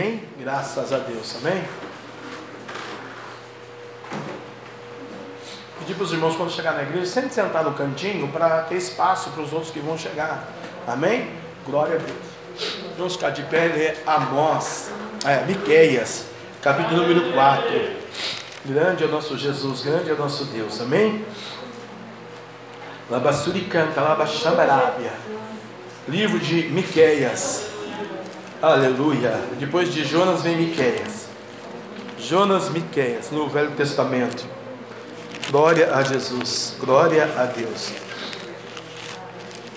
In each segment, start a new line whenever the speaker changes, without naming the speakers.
Amém? Graças a Deus. Amém? Pedir para os irmãos quando chegar na igreja, sempre sentar no cantinho para ter espaço para os outros que vão chegar. Amém? Glória a Deus. Vamos ficar de pé ler Amós, é, Miqueias, capítulo número 4. Grande é o nosso Jesus, grande é o nosso Deus. Amém? Labassuri canta. Livro de Miqueias. Aleluia. Depois de Jonas vem Miqueias. Jonas Miqueias, no Velho Testamento. Glória a Jesus. Glória a Deus.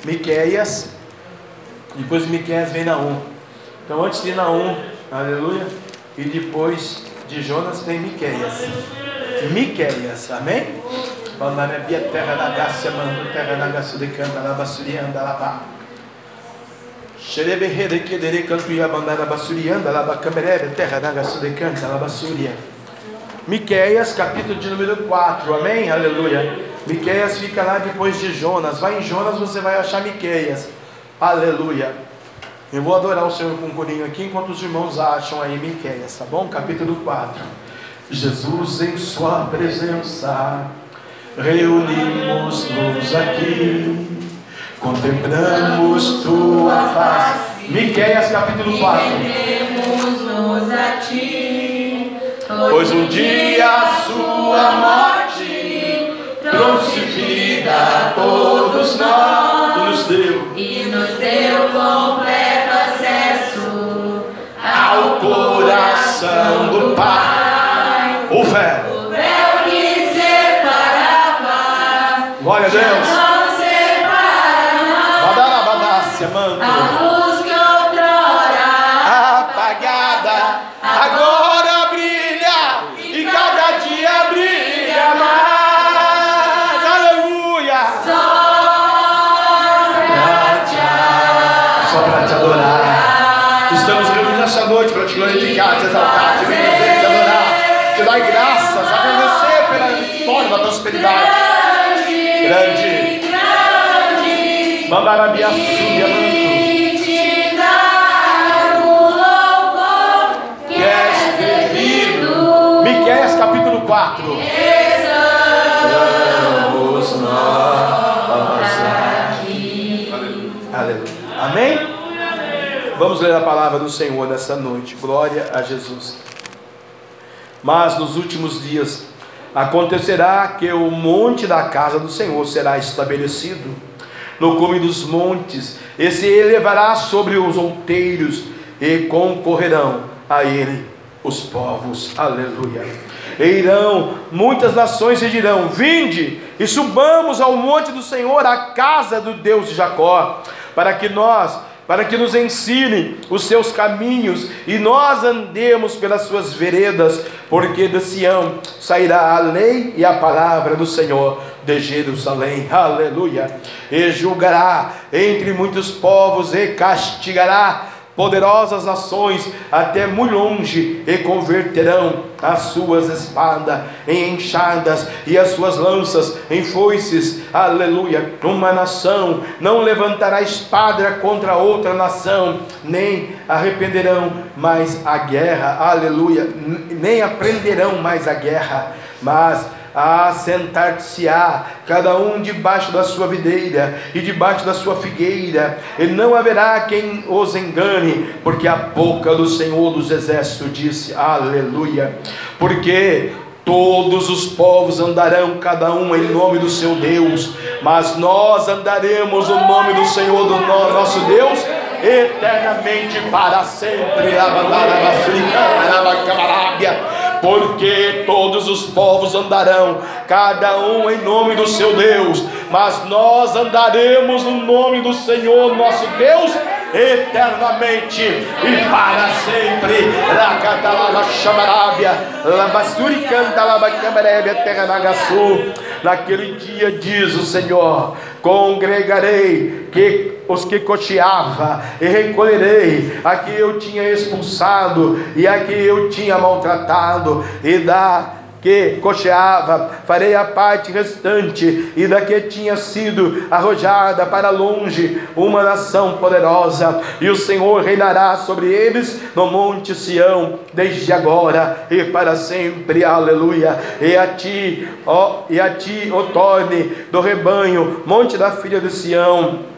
Miqueias. Depois de Miqueias vem Naum. Então antes de Naum, aleluia. E depois de Jonas tem Miqueias. Miqueias, amém? Bandarabia, terra da Gácia, mando, terra da Gácia de canta, la basurianda, la pá. Xereberre que dere cantuia, bandara basurianda, la bacamerebe, terra da. Miqueias, capítulo de número 4, amém? Aleluia. Miqueias fica lá depois de Jonas. Vai em Jonas, você vai achar Miqueias. Aleluia. Eu vou adorar o Senhor com um corinho aqui enquanto os irmãos acham aí Miqueias, tá bom? Capítulo 4. Jesus em sua presença reunimos-nos aqui, contemplamos tua face. Miqueias capítulo 4.
Rendemos-nos a ti,
Pois um dia a sua morte trouxe vida a todos nós e nos deu
e nos deu completo acesso
ao coração do Pai. O véu.
O véu que separava
Glória a Deus. Vamos ler a palavra do Senhor nessa noite. Glória a Jesus. Mas nos últimos dias acontecerá que o monte da casa do Senhor será estabelecido no cume dos montes, e se elevará sobre os outeiros, e concorrerão a ele os povos. Aleluia. E irão muitas nações e dirão: Vinde e subamos ao monte do Senhor, à casa do Deus de Jacó, para que nós, para que nos ensine os seus caminhos e nós andemos pelas suas veredas, porque de Sião sairá a lei e a palavra do Senhor de Jerusalém. Aleluia. E julgará entre muitos povos e castigará poderosas nações até muito longe e converterão as suas espadas em enxadas e as suas lanças em foices. Aleluia. Uma nação não levantará espada contra outra nação, nem arrependerão mais a guerra. Aleluia. Nem aprenderão mais a guerra, mas assentar-se-á cada um debaixo da sua videira e debaixo da sua figueira, e não haverá quem os engane, porque a boca do Senhor dos Exércitos disse: Aleluia. Porque Todos os povos andarão, cada um em nome do seu Deus, mas nós andaremos no nome do Senhor, do no- nosso Deus, eternamente para sempre. Porque todos os povos andarão, cada um em nome do seu Deus, mas nós andaremos no nome do Senhor, nosso Deus, eternamente e para sempre. Naquele dia diz o Senhor: congregarei que os que coteava e recolherei a que eu tinha expulsado e a que eu tinha maltratado e da que cocheava, farei a parte restante, e da que tinha sido arrojada para longe uma nação poderosa, e o Senhor reinará sobre eles no monte Sião, desde agora e para sempre, aleluia. E a ti, ó, e a ti, ó torne do rebanho, monte da filha de Sião,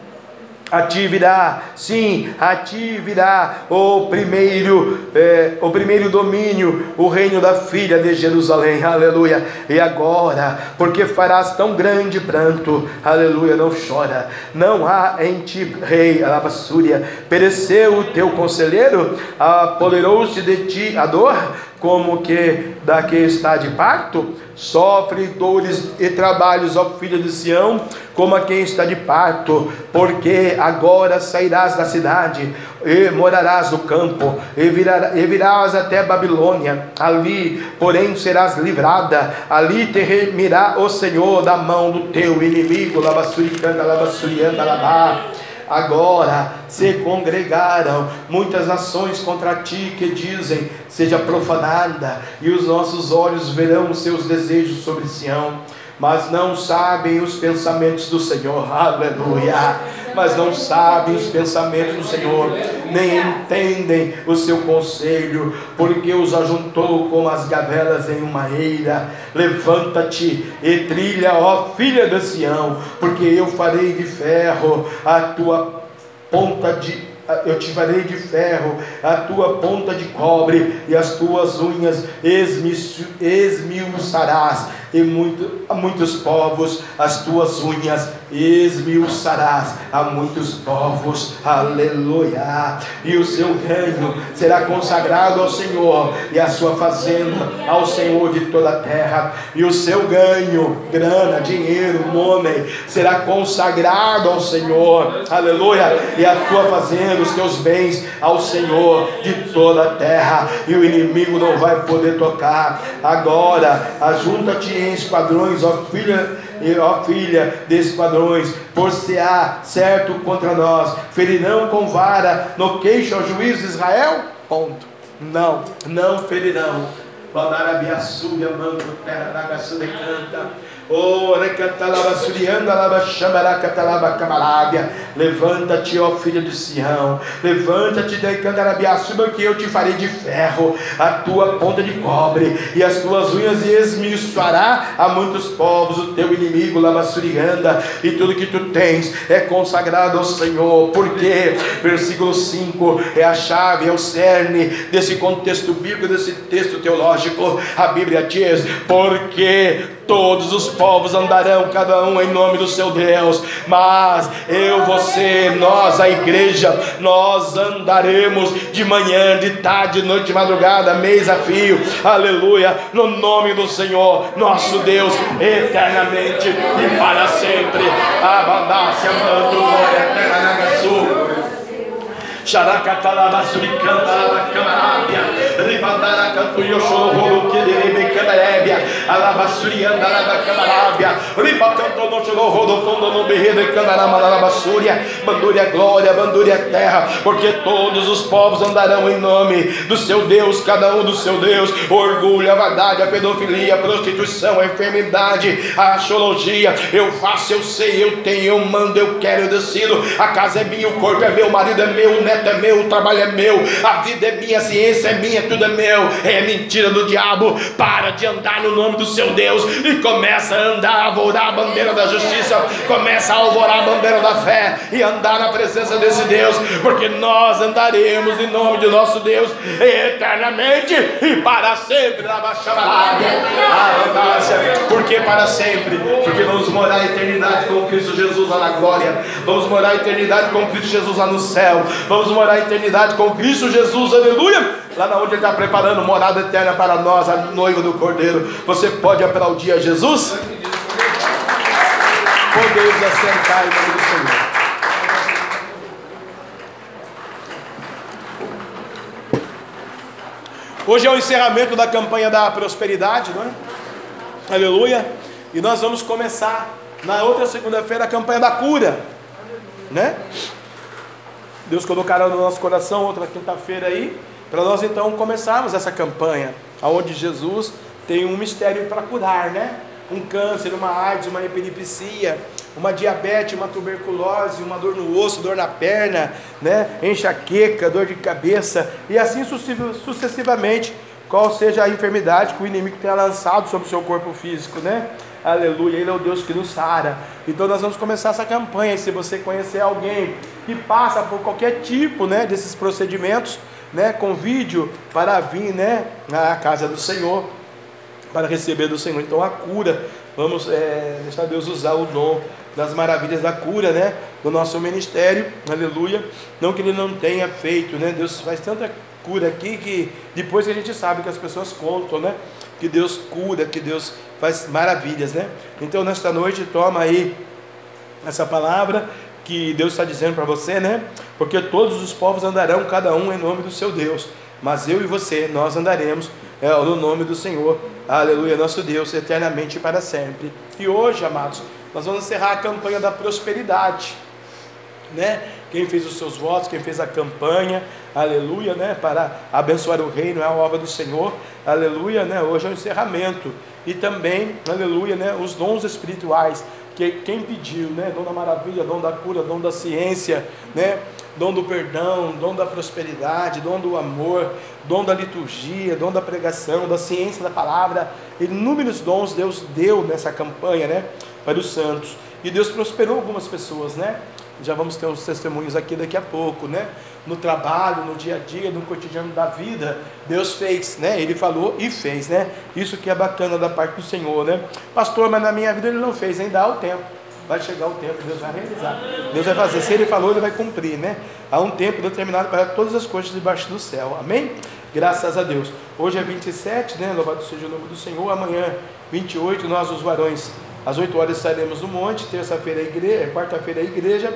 a ti virá, sim, a ti virá o primeiro, é, o primeiro domínio, o reino da filha de Jerusalém, aleluia. E agora, porque farás tão grande pranto, aleluia, não chora, não há em ti, rei, alabassúria, pereceu o teu conselheiro, apoderou-se de ti a dor, como que da que está de parto, sofre dores e trabalhos, ó filho de Sião, como a quem está de parto, porque agora sairás da cidade e morarás no campo, e, virá, e virás até Babilônia, ali, porém, serás livrada, ali te remirá o Senhor da mão do teu inimigo, lavassurianda, lavassurianda, lavá agora se congregaram muitas nações contra ti que dizem: seja profanada, e os nossos olhos verão os seus desejos sobre Sião mas não sabem os pensamentos do Senhor, aleluia. Mas não sabem os pensamentos do Senhor, nem entendem o seu conselho, porque os ajuntou como as gavelas em uma eira. Levanta-te e trilha, ó filha de Sião, porque eu farei de ferro a tua ponta de eu te farei de ferro, a tua ponta de cobre, e as tuas unhas esmiuçarás, e muito, a muitos povos as tuas unhas esmiuçarás a muitos povos, aleluia. E o seu reino será consagrado ao Senhor, e a sua fazenda ao Senhor de toda a terra, e o seu ganho, grana, dinheiro, nome, será consagrado ao Senhor, aleluia. E a tua fazenda, os teus bens ao Senhor de toda a terra, e o inimigo não vai poder tocar. Agora, ajunta-te em esquadrões, ó filha ó filha de esquadrões, por se há certo contra nós, ferirão com vara no queixo ao juiz de Israel? Ponto. Não, não ferirão. Badarabiaçúbia, manto, terra, de canta. Levanta-te, ó filho de Sião. Levanta-te, suba que eu te farei de ferro, a tua ponta de cobre, e as tuas unhas esmiuçará a muitos povos, o teu inimigo, Lavassurianda, e tudo que tu tens é consagrado ao Senhor. Porque, versículo 5 é a chave, é o cerne desse contexto bíblico, desse texto teológico. A Bíblia diz: porque todos os povos andarão, cada um em nome do seu Deus, mas eu, você, nós, a igreja, nós andaremos de manhã, de tarde, de noite, de madrugada, mês a fio, aleluia, no nome do Senhor, nosso Deus, eternamente e para sempre. Abandácia, mando, glória eterna, sul. Camarébia, alaba, surianda, alaba, camarabia, ribacanto, no chegou, rodo, fundo, no berredo, candarama, alaba, súria, bandúria, glória, bandúria, terra, porque todos os povos andarão em nome do seu Deus, cada um do seu Deus, orgulho, a vaidade, a pedofilia, a prostituição, a enfermidade, a astrologia, eu faço, eu sei, eu tenho, eu mando, eu quero, eu decido, a casa é minha, o corpo é meu, o marido é meu, o neto projeto é meu, o trabalho é meu, a vida é minha, a ciência é minha, tudo é meu. É mentira do diabo. Para de andar no nome do seu Deus e começa a andar, a alvorar a bandeira da justiça, começa a alvorar a bandeira da fé e andar na presença desse Deus, porque nós andaremos em nome de nosso Deus eternamente e para sempre na Por que para sempre? Porque vamos morar a eternidade com Cristo Jesus lá na glória. Vamos morar a eternidade com Cristo Jesus lá no céu. Vamos vamos morar a eternidade com Cristo Jesus, aleluia. Lá na onde Ele está preparando morada eterna para nós, a noiva do Cordeiro. Você pode aplaudir a Jesus? Podemos assentar em nome do Senhor. Hoje é o encerramento da campanha da prosperidade, não é? Aleluia. E nós vamos começar na outra segunda-feira a campanha da cura, né? Deus colocará no nosso coração outra quinta-feira aí, para nós então começarmos essa campanha, aonde Jesus tem um mistério para curar, né? Um câncer, uma AIDS, uma epilepsia, uma diabetes, uma tuberculose, uma dor no osso, dor na perna, né? enxaqueca, dor de cabeça, e assim sucessivamente, qual seja a enfermidade que o inimigo tenha lançado sobre o seu corpo físico, né? Aleluia, Ele é o Deus que nos sara. Então nós vamos começar essa campanha. Se você conhecer alguém que passa por qualquer tipo né, desses procedimentos, né, convide para vir né, à casa do Senhor, para receber do Senhor. Então a cura, vamos é, deixar Deus usar o dom das maravilhas da cura, né? Do nosso ministério, aleluia. Não que ele não tenha feito, né? Deus faz tanta cura aqui que depois a gente sabe que as pessoas contam, né? Que Deus cura, que Deus faz maravilhas, né? Então nesta noite toma aí essa palavra que Deus está dizendo para você, né? Porque todos os povos andarão, cada um em nome do seu Deus, mas eu e você, nós andaremos é, no nome do Senhor, aleluia, nosso Deus, eternamente e para sempre. E hoje, amados, nós vamos encerrar a campanha da prosperidade, né? Quem fez os seus votos, quem fez a campanha, aleluia, né? Para abençoar o reino, é a obra do Senhor, aleluia, né? Hoje é o encerramento e também, aleluia, né? Os dons espirituais que quem pediu, né? Dom da maravilha, dom da cura, dom da ciência, né? Dom do perdão, dom da prosperidade, dom do amor, dom da liturgia, dom da pregação, da ciência da palavra, inúmeros dons Deus deu nessa campanha, né? para os santos. E Deus prosperou algumas pessoas, né? Já vamos ter uns testemunhos aqui daqui a pouco, né? No trabalho, no dia a dia, no cotidiano da vida, Deus fez, né? Ele falou e fez, né? Isso que é bacana da parte do Senhor, né? Pastor, mas na minha vida ele não fez, ainda há o tempo. Vai chegar o tempo, Deus vai realizar. Deus vai fazer. Se ele falou, ele vai cumprir, né? Há um tempo determinado para todas as coisas debaixo do céu. Amém? Graças a Deus. Hoje é 27, né? Louvado seja o nome do Senhor. Amanhã, 28, nós os varões às 8 horas estaremos no monte, terça-feira a igreja, quarta-feira a igreja,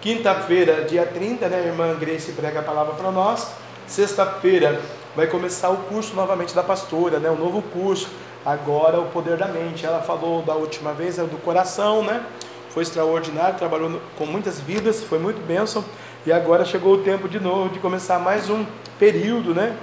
quinta-feira, dia 30, né, a irmã Grace prega a palavra para nós. Sexta-feira vai começar o curso novamente da pastora, né, o novo curso. Agora o poder da mente. Ela falou da última vez é do coração, né? Foi extraordinário, trabalhou com muitas vidas, foi muito bênção. E agora chegou o tempo de novo de começar mais um período, né?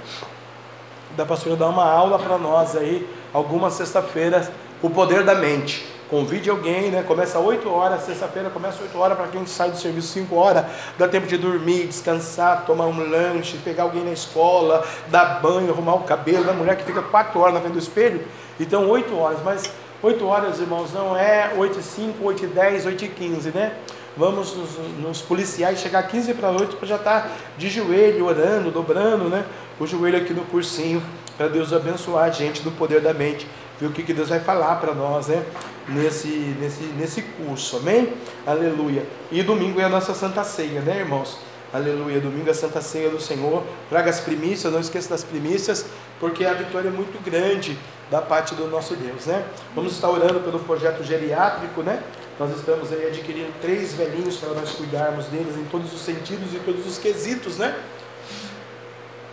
Da pastora dar uma aula para nós aí, algumas sexta-feiras o poder da mente. Convide alguém, né? Começa 8 horas, sexta-feira começa 8 horas para quem sai do serviço 5 horas, dá tempo de dormir, descansar, tomar um lanche, pegar alguém na escola, dar banho, arrumar o cabelo, da mulher que fica 4 horas na frente do espelho. Então 8 horas, mas 8 horas, irmãos, não é 8 e 5, 8 e 10, 8 e 15, né? Vamos nos, nos policiais chegar 15 para 8 para já estar tá de joelho, orando, dobrando, né? O joelho aqui no cursinho, para Deus abençoar a gente do poder da mente ver o que, que Deus vai falar para nós, né? Nesse, nesse, nesse curso, amém? Aleluia. E domingo é a nossa Santa Ceia, né, irmãos? Aleluia. Domingo é a Santa Ceia do Senhor. Traga as primícias, não esqueça das primícias, porque a vitória é muito grande da parte do nosso Deus, né? Vamos estar orando pelo projeto geriátrico, né? Nós estamos aí adquirindo três velhinhos para nós cuidarmos deles em todos os sentidos e todos os quesitos, né?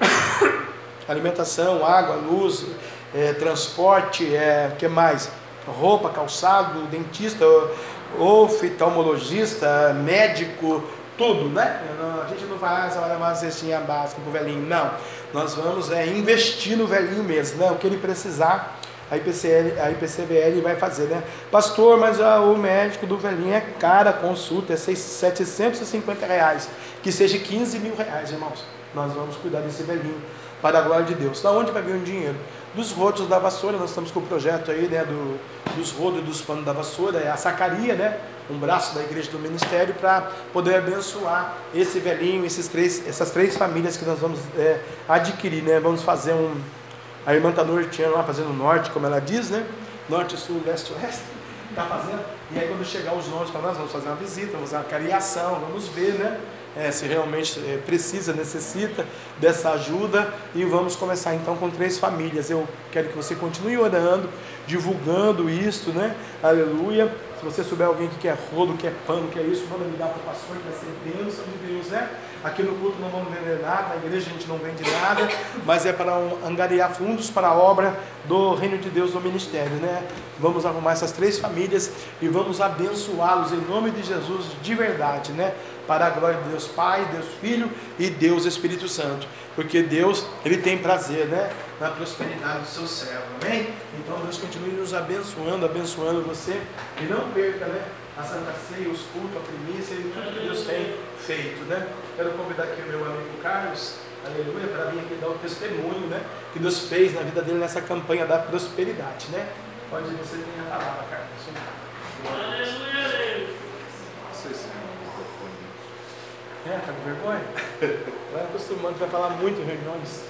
Alimentação, água, luz, é, transporte, é, que mais? Roupa, calçado, dentista, oftalmologista, médico, tudo, né? A gente não faz olha uma cestinha básica para o velhinho, não. Nós vamos é, investir no velhinho mesmo, né? O que ele precisar, a, IPCL, a IPCBL vai fazer, né? Pastor, mas ah, o médico do velhinho é cara a consulta, é 750 reais. Que seja 15 mil reais, irmãos. Nós vamos cuidar desse velhinho para a glória de Deus. Da onde vai vir o dinheiro? Dos rodos da vassoura, nós estamos com o projeto aí, né, do, dos rodos e dos panos da vassoura, é a sacaria, né, um braço da igreja do ministério para poder abençoar esse velhinho, esses três, essas três famílias que nós vamos é, adquirir, né, vamos fazer um, a irmã está norteando lá, fazendo norte, como ela diz, né, norte, sul, leste, oeste, está fazendo, e aí quando chegar os nomes para nós, vamos fazer uma visita, vamos fazer uma cariação, vamos ver, né, é, se realmente é, precisa, necessita dessa ajuda. E vamos começar então com três famílias. Eu quero que você continue orando, divulgando isto, né? Aleluia. Se você souber alguém que quer rodo, quer pano, quer isso, manda dar para o pastor, que vai ser bênção de Deus, né? Aqui no culto não vamos vender nada, na igreja a gente não vende nada, mas é para angariar fundos para a obra do Reino de Deus no ministério, né? Vamos arrumar essas três famílias e vamos abençoá-los em nome de Jesus de verdade, né? Para a glória de Deus Pai, Deus Filho e Deus Espírito Santo, porque Deus, ele tem prazer, né? Na prosperidade do seu servo, amém? Então Deus continue nos abençoando, abençoando você e não perca, né? A Santa Ceia, os cultos, a primícia e tudo que Deus tem feito, né? Quero convidar aqui o meu amigo Carlos, aleluia, para vir aqui dar o testemunho, né? Que Deus fez na vida dele nessa campanha da prosperidade, né? Pode você ter a palavra, Carlos. Aleluia, Deus. É, tá com vergonha? Vai acostumando, vai falar muito em reuniões.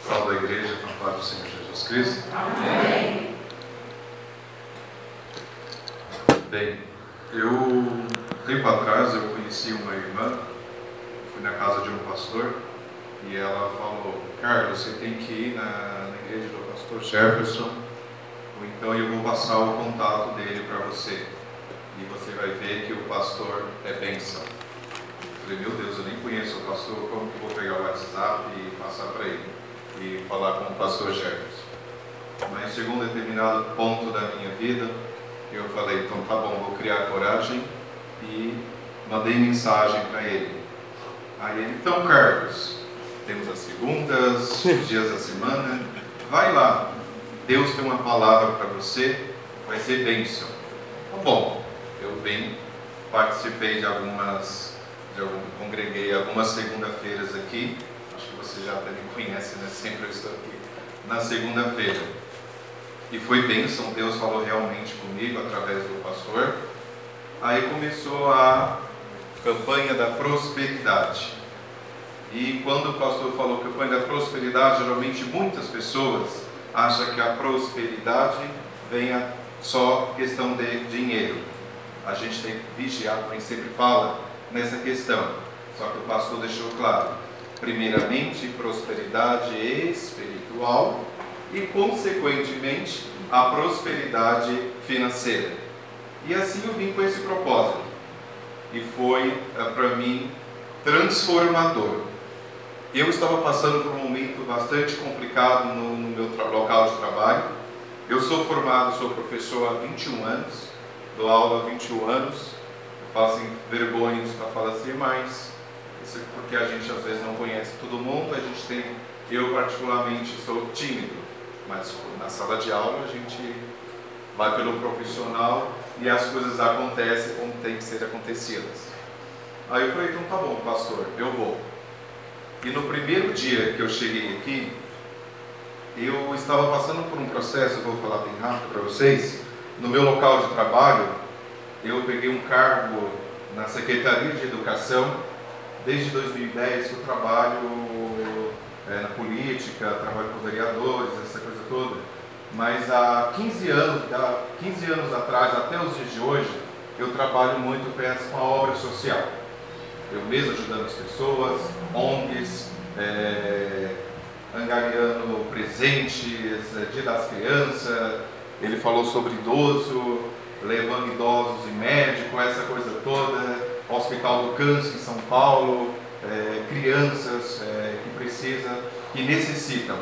Salve a igreja, com a paz do Senhor Jesus Cristo.
Amém.
Bem, eu, tempo atrás, eu conheci uma irmã, fui na casa de um pastor, e ela falou, Carlos, você tem que ir na, na igreja do pastor Jefferson, ou então eu vou passar o contato dele para você, e você vai ver que o pastor é bênção. Eu falei, meu Deus, eu nem conheço o pastor, como que eu vou pegar o WhatsApp e passar para ele, e falar com o pastor Jefferson? Mas chegou um determinado ponto da minha vida, eu falei, então tá bom, vou criar coragem e mandei mensagem para ele. Aí ele, então Carlos, temos as segundas, os dias da semana, vai lá, Deus tem uma palavra para você, vai ser bênção. Tá bom, eu vim, participei de algumas, algum, congreguei algumas segunda-feiras aqui, acho que você já até me conhece, né? Sempre eu estou aqui na segunda-feira. E foi bênção, Deus falou realmente comigo através do pastor. Aí começou a campanha da prosperidade. E quando o pastor falou campanha da prosperidade, geralmente muitas pessoas acham que a prosperidade vem a só questão de dinheiro. A gente tem que vigiar, como sempre fala, nessa questão. Só que o pastor deixou claro: primeiramente, prosperidade espiritual e, consequentemente, a prosperidade financeira. E assim eu vim com esse propósito. E foi, eh, para mim, transformador. Eu estava passando por um momento bastante complicado no, no meu local de trabalho. Eu sou formado, sou professor há 21 anos, dou aula há 21 anos. Assim, vergonha de assim, mas isso é porque a gente às vezes não conhece todo mundo. A gente tem, eu particularmente sou tímido mas na sala de aula a gente vai pelo profissional e as coisas acontecem como tem que ser acontecidas. Aí eu falei, então tá bom, pastor, eu vou. E no primeiro dia que eu cheguei aqui, eu estava passando por um processo, vou falar bem rápido para vocês. No meu local de trabalho, eu peguei um cargo na Secretaria de Educação. Desde 2010 que eu trabalho é, na política, trabalho com vereadores, essa coisa toda. Mas há 15 anos, há 15 anos atrás, até os dias de hoje, eu trabalho muito com a obra social. Eu mesmo ajudando as pessoas, ONGs, é, angariando presentes, é, dia das crianças, ele falou sobre idoso, levando idosos em médico, essa coisa toda, Hospital do Câncer em São Paulo, é, crianças é, que precisam, que necessitam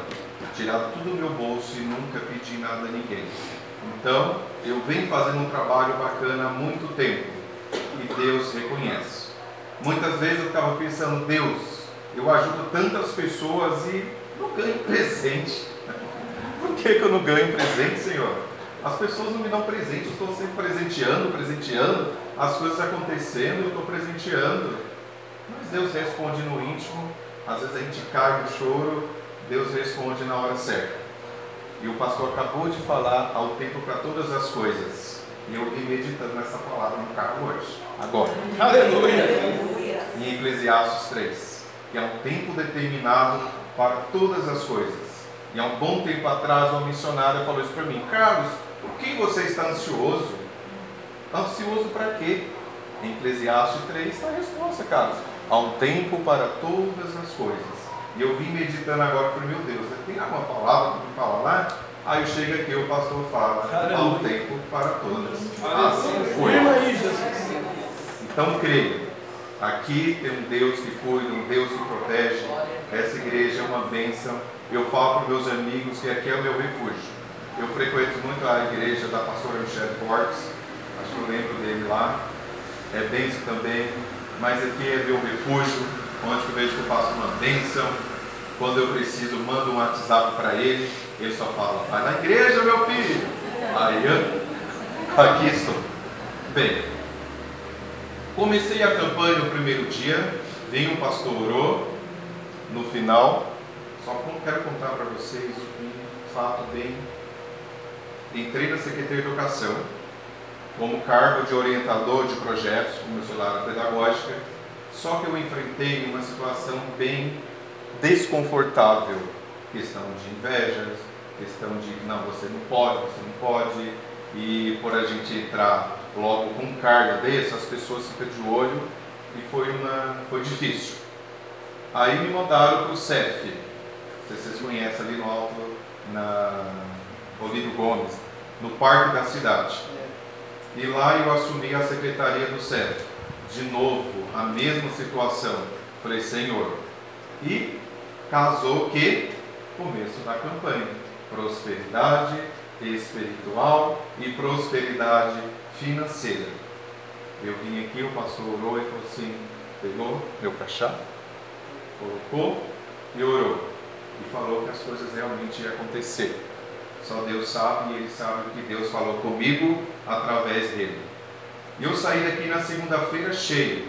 tirar tudo do meu bolso e nunca pedir nada a ninguém. Então, eu venho fazendo um trabalho bacana há muito tempo e Deus reconhece. Muitas vezes eu ficava pensando, Deus, eu ajudo tantas pessoas e não ganho presente. Por que, que eu não ganho presente, Senhor? As pessoas não me dão presente, eu estou sempre presenteando, presenteando, as coisas acontecendo, eu estou presenteando. Mas Deus responde no íntimo, às vezes a gente cai no choro, Deus responde na hora certa. E o pastor acabou de falar ao tempo para todas as coisas. E eu vim meditando nessa palavra no carro hoje. Agora.
Aleluia.
Em Eclesiastes 3. E há um tempo determinado para todas as coisas. E há um bom tempo atrás, uma missionária falou isso para mim: Carlos, por que você está ansioso? Ansioso para quê? Em Eclesiastes 3 está a resposta, Carlos. Há um tempo para todas as coisas. E eu vim meditando agora para meu Deus, tem alguma palavra que me fala lá? Aí eu chego aqui, o pastor fala, há um tempo para todas. Assim foi. Então creio. Aqui tem um Deus que cuida, um Deus que protege. Essa igreja é uma bênção. Eu falo para meus amigos que aqui é o meu refúgio. Eu frequento muito a igreja da pastora Michelle Borges, acho que eu lembro dele lá. É bênção também, mas aqui é meu refúgio, onde eu vejo que eu faço uma bênção. Quando eu preciso, mando um WhatsApp para ele, ele só fala, vai na igreja, meu filho. Aí eu, aqui estou. Bem, comecei a campanha no primeiro dia, veio um pastor orou, no final, só quero contar para vocês um fato bem. Entrei na Secretaria de Educação como cargo de orientador de projetos, como eu sou da área pedagógica, só que eu enfrentei uma situação bem desconfortável, questão de invejas, questão de não, você não pode, você não pode, e por a gente entrar logo com cargo desse, as pessoas ficam de olho e foi, uma, foi difícil. Aí me mandaram para o CEF, vocês conhecem ali no alto, na Olívio Gomes, no parque da cidade. E lá eu assumi a secretaria do CEF. De novo, a mesma situação. Falei, Senhor. E casou que começo da campanha. Prosperidade espiritual e prosperidade financeira. Eu vim aqui, o pastor orou e falou assim, pegou meu crachá, colocou e orou. E falou que as coisas realmente iam acontecer. Só Deus sabe e Ele sabe o que Deus falou comigo através dele. Eu saí daqui na segunda-feira cheio,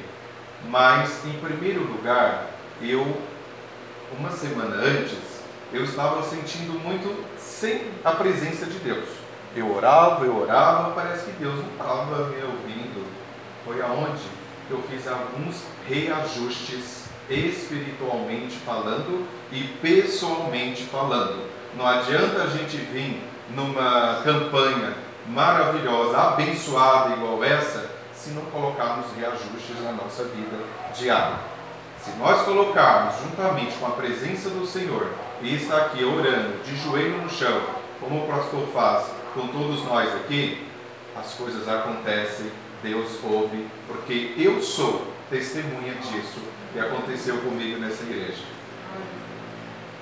mas em primeiro lugar, eu, uma semana antes, eu estava sentindo muito sem a presença de Deus. Eu orava, eu orava, parece que Deus não estava me ouvindo. Foi aonde eu fiz alguns reajustes espiritualmente falando e pessoalmente falando. Não adianta a gente vir numa campanha maravilhosa, abençoada igual essa, se não colocarmos reajustes na nossa vida diária. Se nós colocarmos juntamente com a presença do Senhor e estar aqui orando, de joelho no chão, como o pastor faz com todos nós aqui, as coisas acontecem, Deus ouve, porque eu sou testemunha disso que aconteceu comigo nessa igreja.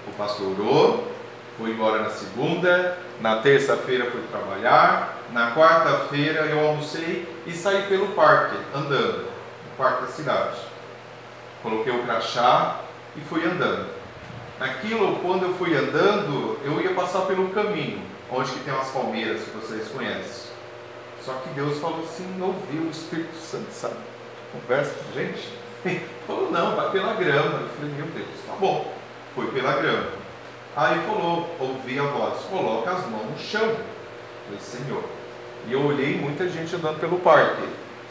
O pastor orou, fui embora na segunda, na terça-feira fui trabalhar, na quarta-feira eu almocei e saí pelo parque, andando, no parque da cidade. Coloquei o crachá e fui andando. Naquilo, quando eu fui andando, eu ia passar pelo caminho, onde que tem umas palmeiras que vocês conhecem. Só que Deus falou assim, ouviu o Espírito Santo, sabe? Conversa com gente. Falou, não, vai pela grama. Eu falei, meu Deus, tá bom. Fui pela grama. Aí falou, ouvi a voz, coloca as mãos no chão. Falei, Senhor. E eu olhei muita gente andando pelo parque.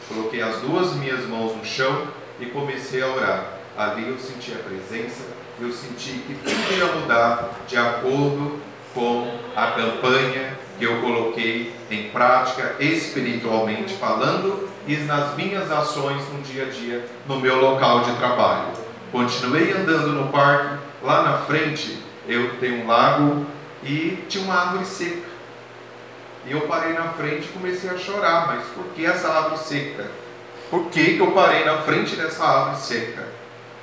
Coloquei as duas minhas mãos no chão e comecei a orar. Ali eu senti a presença, eu senti que tudo ia mudar de acordo com a campanha que eu coloquei em prática espiritualmente falando e nas minhas ações no dia a dia no meu local de trabalho. Continuei andando no parque, lá na frente eu tenho um lago e tinha uma árvore seca. E eu parei na frente e comecei a chorar, mas por que essa árvore seca? Por que, que eu parei na frente dessa árvore seca?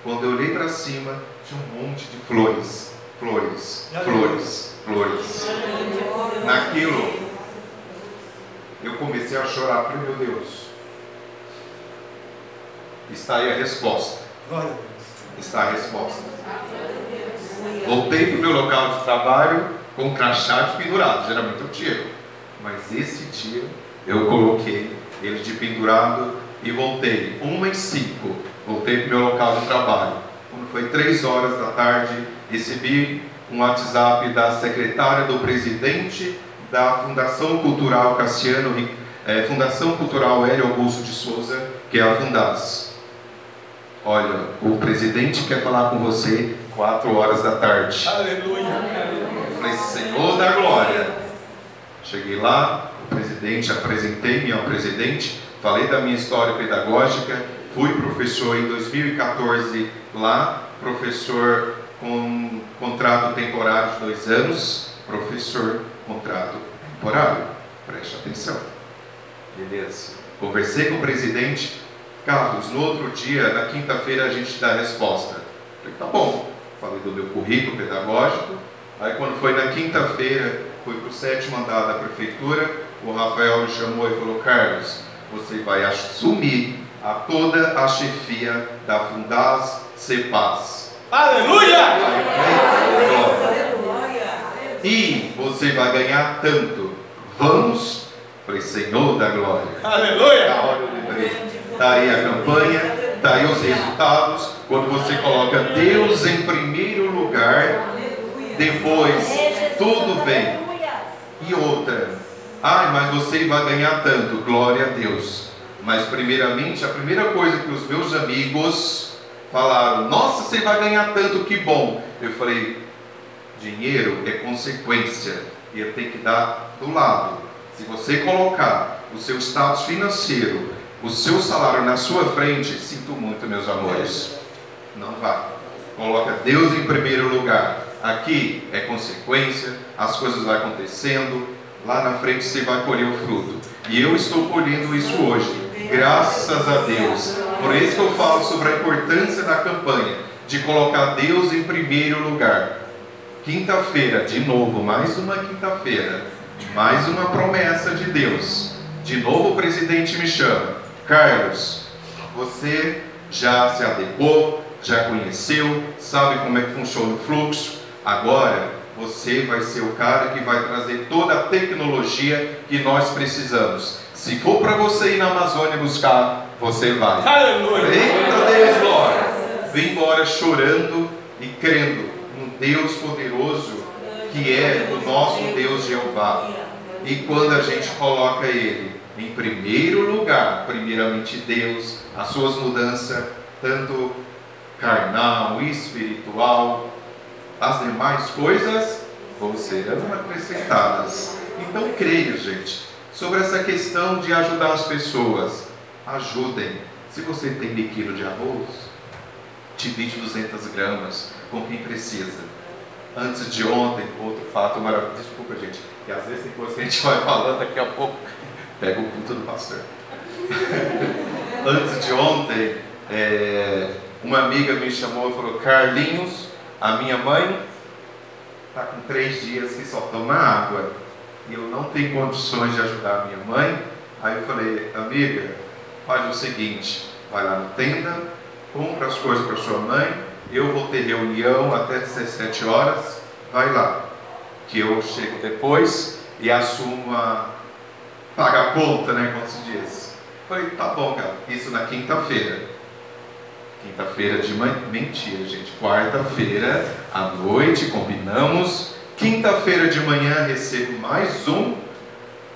Quando eu olhei para cima, tinha um monte de flores, flores, flores, flores. Naquilo, eu comecei a chorar, falei, meu Deus, está aí a resposta. Está a resposta. Voltei para o meu local de trabalho com crachá pendurado, geralmente eu tiro, mas esse dia eu coloquei ele de pendurado e voltei, uma e cinco, voltei para o meu local de trabalho. Quando foi três horas da tarde, recebi um WhatsApp da secretária do presidente da Fundação Cultural Cassiano, é, Fundação Cultural Hélio Augusto de Souza, que é a Fundas. Olha, o presidente quer falar com você quatro horas da tarde.
Aleluia.
Eu falei, Senhor da glória. Cheguei lá, o presidente, apresentei-me ao presidente, falei da minha história pedagógica, fui professor em 2014 lá, professor com contrato temporário de dois anos, professor, contrato temporário. Preste atenção. Beleza. Conversei com o presidente, Carlos, no outro dia, na quinta-feira, a gente dá a resposta. Falei, tá bom. Falei do meu currículo pedagógico. Aí, quando foi na quinta-feira, fui para o sétimo andar da prefeitura, o Rafael me chamou e falou: Carlos, você vai assumir a toda a chefia da Fundas Cepaz.
Aleluia!
E você vai ganhar tanto. Vamos, falei, Senhor da glória.
Aleluia!
Na hora eu lembrei. Está aí a campanha, está aí os resultados. Quando você coloca Deus em primeiro lugar, depois tudo vem. E outra, ai, mas você vai ganhar tanto, glória a Deus. Mas primeiramente, a primeira coisa que os meus amigos falaram, nossa, você vai ganhar tanto, que bom. Eu falei, dinheiro é consequência, e eu tenho que dar do lado. Se você colocar o seu status financeiro, o seu salário na sua frente, sinto muito, meus amores. Não vai. Coloca Deus em primeiro lugar. Aqui é consequência, as coisas vão acontecendo, lá na frente você vai colher o fruto. E eu estou colhendo isso hoje, graças a Deus. Por isso que eu falo sobre a importância da campanha, de colocar Deus em primeiro lugar. Quinta-feira, de novo, mais uma quinta-feira, mais uma promessa de Deus. De novo o presidente me chama, Carlos, você já se adequou, já conheceu, sabe como é que funciona o fluxo. Agora você vai ser o cara que vai trazer toda a tecnologia que nós precisamos. Se for para você ir na Amazônia buscar, você vai.
Aleluia!
Eita Deus, glória! Vem embora chorando e crendo no Deus poderoso que é o nosso Deus Jeová. E quando a gente coloca Ele em primeiro lugar, primeiramente Deus, as suas mudanças, tanto carnal, espiritual, as demais coisas vão serão acrescentadas. Então creia, gente, sobre essa questão de ajudar as pessoas. Ajudem. Se você tem meio de arroz, divide 200 gramas com quem precisa. Antes de ontem, outro fato maravilhoso. Desculpa, gente, que às vezes tem coisa que a gente vai falando daqui a pouco. Pega o culto do pastor. Antes de ontem, é, uma amiga me chamou e falou: Carlinhos, a minha mãe está com três dias que só toma água e eu não tenho condições de ajudar a minha mãe. Aí eu falei: Amiga, faz o seguinte, vai lá na tenda, compra as coisas para sua mãe, eu vou ter reunião até 17 horas, vai lá, que eu chego depois e assumo a pagar a conta, né, como se diz. Falei, tá bom, cara, isso na quinta-feira. Quinta-feira de manhã, mentira, gente, quarta-feira à noite, combinamos. Quinta-feira de manhã recebo mais um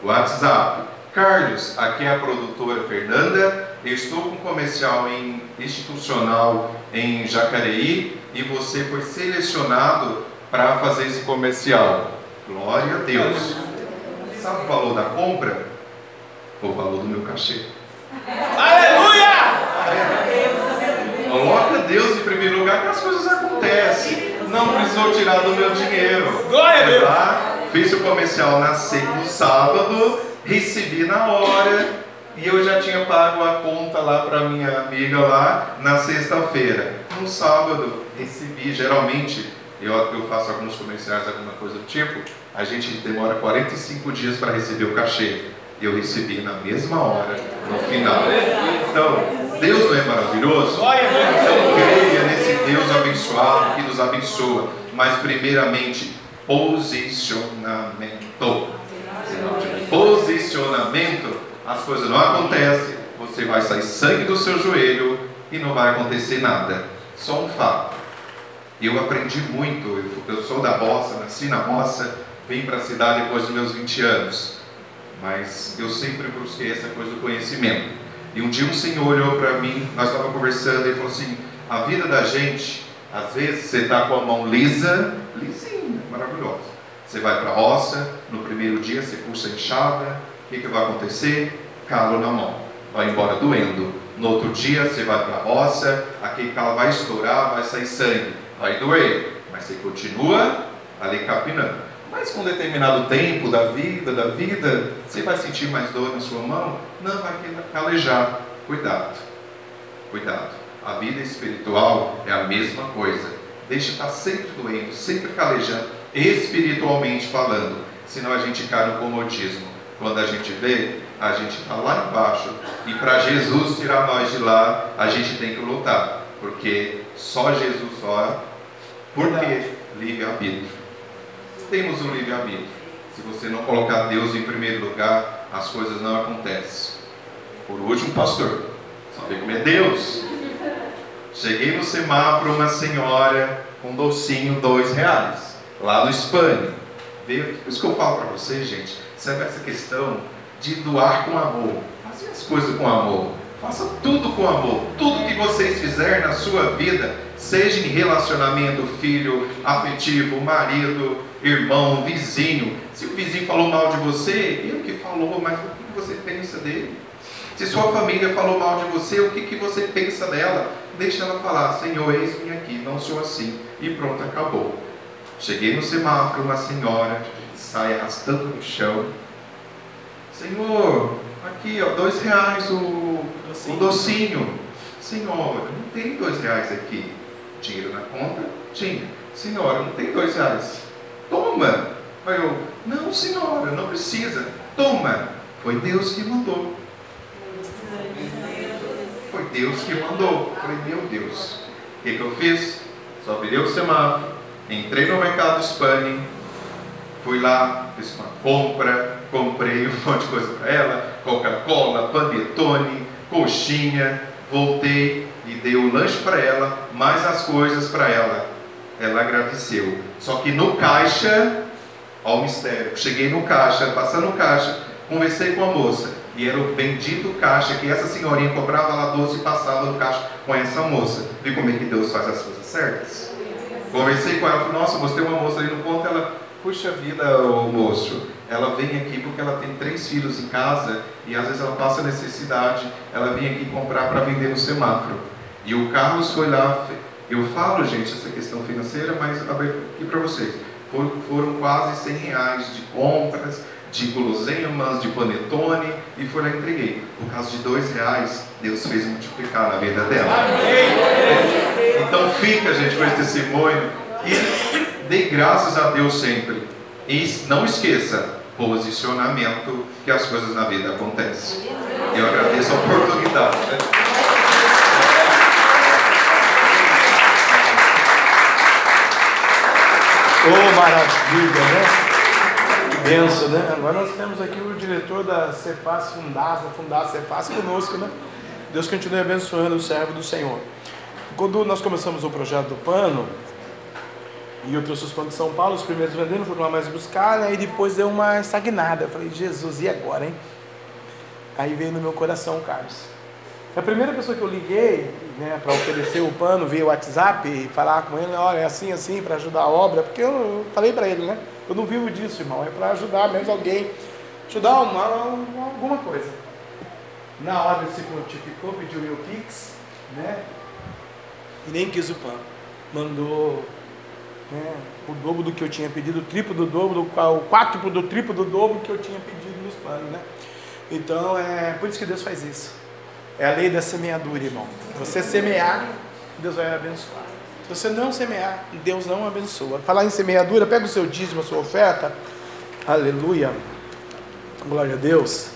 WhatsApp. Carlos, aqui é a produtora Fernanda. Eu estou com um comercial em, institucional em Jacareí e você foi selecionado para fazer esse comercial. Glória a Deus. Sabe o valor da compra? O valor do meu cachê.
Aleluia!
Coloca Deus em primeiro lugar que as coisas acontecem. Não precisou tirar do meu dinheiro.
Glória a Deus.
Fiz o comercial na no sábado, recebi na hora e eu já tinha pago a conta lá para minha amiga lá na sexta-feira. No sábado, recebi. Geralmente, eu, eu faço alguns comerciais, alguma coisa do tipo, a gente demora 45 dias para receber o cachê. Eu recebi na mesma hora, no final. Então, Deus não é maravilhoso? Então creia nesse Deus abençoado que nos abençoa. Mas primeiramente, posicionamento. Tiver posicionamento, as coisas não acontecem. Você vai sair sangue do seu joelho e não vai acontecer nada. Só um fato. Eu aprendi muito. Eu sou da roça, nasci na roça, vim para a cidade depois dos meus 20 anos. Mas eu sempre busquei essa coisa do conhecimento. E um dia um senhor olhou para mim, nós estávamos conversando, e falou assim: a vida da gente, às vezes você está com a mão lisa, lisinha, maravilhosa. Você vai para a roça, no primeiro dia você puxa a enxada, o que, que vai acontecer? Calo na mão, vai embora doendo. No outro dia você vai para a roça, aquele calo vai estourar, vai sair sangue, vai doer, mas você continua ali capinando. Mas com um determinado tempo da vida, da vida, você vai sentir mais dor na sua mão? Não, vai calejar. Cuidado. Cuidado. A vida espiritual é a mesma coisa. Deixa estar sempre doendo, sempre calejando, espiritualmente falando. Senão a gente cai no comodismo. Quando a gente vê, a gente está lá embaixo. E para Jesus tirar nós de lá, a gente tem que lutar. Porque só Jesus só. Por quê? Livre-arbítrio. Temos um livre-arbítrio. Se você não colocar Deus em primeiro lugar, as coisas não acontecem. Por último, pastor, sabe como é Deus? Cheguei no semáforo, uma senhora com um docinho, dois reais, lá no Espanha. Veio, isso que eu falo para vocês, gente, sabe essa questão de doar com amor. Faça as coisas com amor. Faça tudo com amor. Tudo que vocês fizerem na sua vida, seja em relacionamento, filho, afetivo, marido, irmão, vizinho. Se o vizinho falou mal de você, ele que falou, mas o que você pensa dele? Se sua família falou mal de você, o que, que você pensa dela? Deixa ela falar, Senhor, eis-me aqui, não sou assim. E pronto, acabou. Cheguei no semáforo, uma senhora sai arrastando no chão. Senhor, aqui ó, dois reais o docinho. o docinho. Senhora, não tem dois reais aqui. Dinheiro na conta? Tinha. Senhora, não tem dois reais. Toma. Aí eu, não senhora, não precisa. Toma. Foi Deus que mandou. Foi Deus que mandou. Falei, meu Deus. O que, que eu fiz? Só virei o semáforo, entrei no mercado Spani, fui lá, fiz uma compra, comprei um monte de coisa para ela, Coca-Cola, panetone, coxinha, voltei dei o lanche para ela, mais as coisas para ela. Ela agradeceu. Só que no caixa, ó o mistério, cheguei no caixa, passando no caixa, conversei com a moça. E era o bendito caixa que essa senhorinha cobrava lá doce e passava no caixa com essa moça. Viu como é que Deus faz as coisas certas? Conversei com ela, nossa, tem uma moça ali no ponto, ela, puxa vida, ô moço, ela vem aqui porque ela tem três filhos em casa e às vezes ela passa necessidade, ela vem aqui comprar para vender no semáforo. E o Carlos foi lá, eu falo, gente, essa questão financeira, mas aqui para vocês, foram, quase 100 reais de compras, de guloseimas, de panetone, e foi lá e entreguei. Por causa de dois reais, Deus fez multiplicar na vida dela. Então fica, gente, com esse testemunho e dê graças a Deus sempre. E não esqueça, posicionamento, que as coisas na vida acontecem. Eu agradeço a oportunidade. Né?
Oh, maravilha, né? benção, né? Agora nós temos aqui o diretor da Cefaz Fundasa, Fundasa Cefaz conosco, né? Deus continue abençoando o servo do Senhor. Quando nós começamos o projeto do pano, e eu trouxe os panos de São Paulo, os primeiros vendendo, foram lá mais buscar, né? E depois deu uma estagnada. Eu falei, Jesus, e agora, hein? Aí veio no meu coração, Carlos. A primeira pessoa que eu liguei, né, para oferecer o pano via WhatsApp e falar com ele, olha, é assim, assim, para ajudar a obra, porque eu, eu falei para ele, né? Eu não vivo disso, irmão. É para ajudar mesmo alguém, ajudar uma, uma, alguma coisa. Na hora ele se prontificou, pediu o Pix, né? E nem quis o pano. Mandou né, o dobro do que eu tinha pedido, o triplo do dobro, o quádruplo do triplo do dobro que eu tinha pedido nos panos, né? Então é por isso que Deus faz isso. É a lei da semeadura, irmão. Você semear, Deus vai abençoar. Se você não semear, Deus não abençoa. Falar em semeadura, pega o seu dízimo, a sua oferta. Aleluia. Glória a Deus.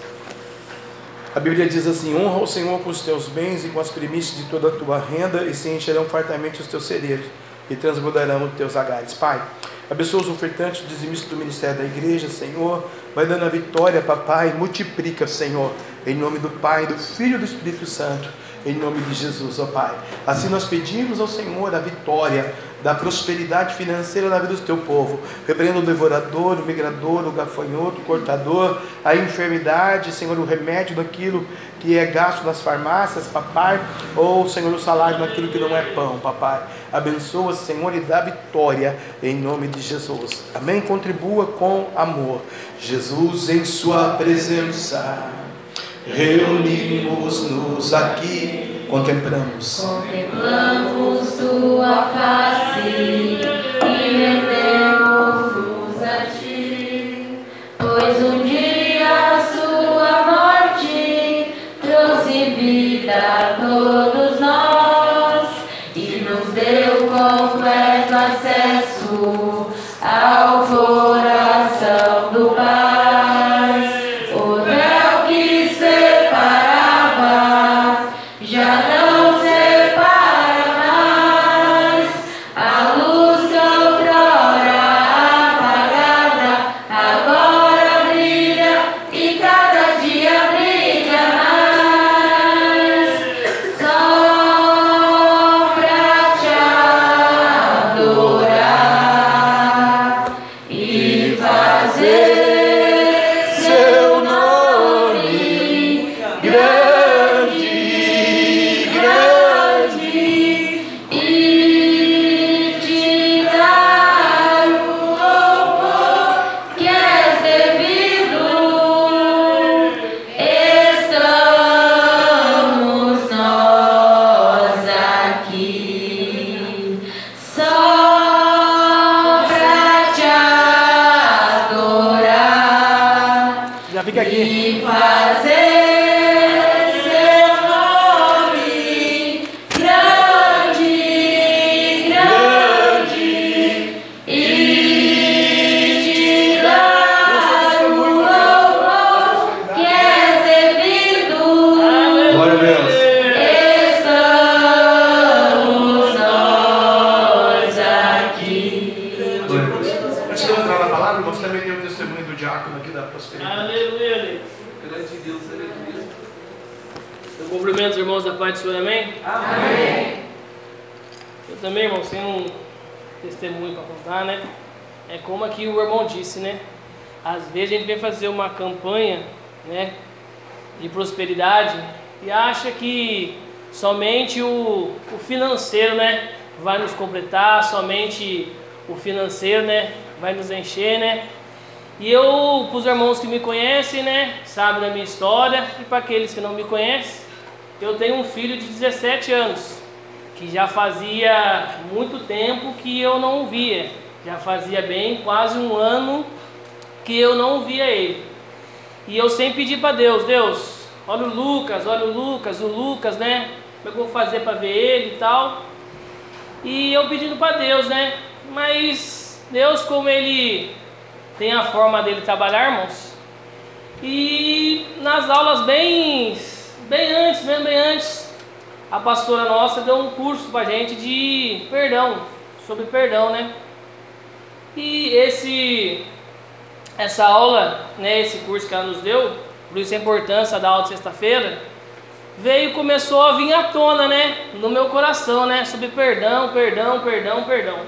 A Bíblia diz assim: honra o Senhor com os teus bens e com as primícias de toda a tua renda, e se encherão fartamente os teus celeiros, e transbordarão os teus agares. Pai, abençoa os ofertantes, dizimistas do ministério da igreja, Senhor. Vai dando a vitória, papai. Multiplica, Senhor. Em nome do Pai, do Filho e do Espírito Santo em nome de Jesus, ó Pai. Assim nós pedimos ao Senhor a vitória da prosperidade financeira na vida do teu povo. Repreenda o devorador, o migrador, o gafanhoto, o cortador, a enfermidade, Senhor, o remédio daquilo que é gasto nas farmácias, papai, ou, Senhor, o salário daquilo que não é pão, papai. Abençoa, Senhor, e dá vitória em nome de Jesus. Amém? Contribua com amor. Jesus em Sua presença reunimos-nos aqui, contemplamos.
Contemplamos tua face
gente vem fazer uma campanha, né? De prosperidade e acha que somente o, o financeiro, né? Vai nos completar, somente o financeiro, né? Vai nos encher, né? E eu, para os irmãos que me conhecem, né? Sabem da minha história e para aqueles que não me conhecem, eu tenho um filho de 17 anos que já fazia muito tempo que eu não o via. Já fazia bem quase um ano que eu não via ele. E eu sempre pedi para Deus, Deus, olha o Lucas, olha o Lucas, o Lucas, né? Como é eu vou fazer para ver ele e tal? E eu pedindo para Deus, né? Mas Deus, como ele tem a forma dele trabalhar, irmãos. E nas aulas bem, bem antes, bem, bem antes, a pastora nossa deu um curso pra gente de perdão, sobre perdão, né? E esse essa aula, né, esse curso que ela nos deu, por isso a importância da aula de sexta-feira, veio e começou a vir à tona, né, no meu coração, né, sobre perdão, perdão, perdão, perdão.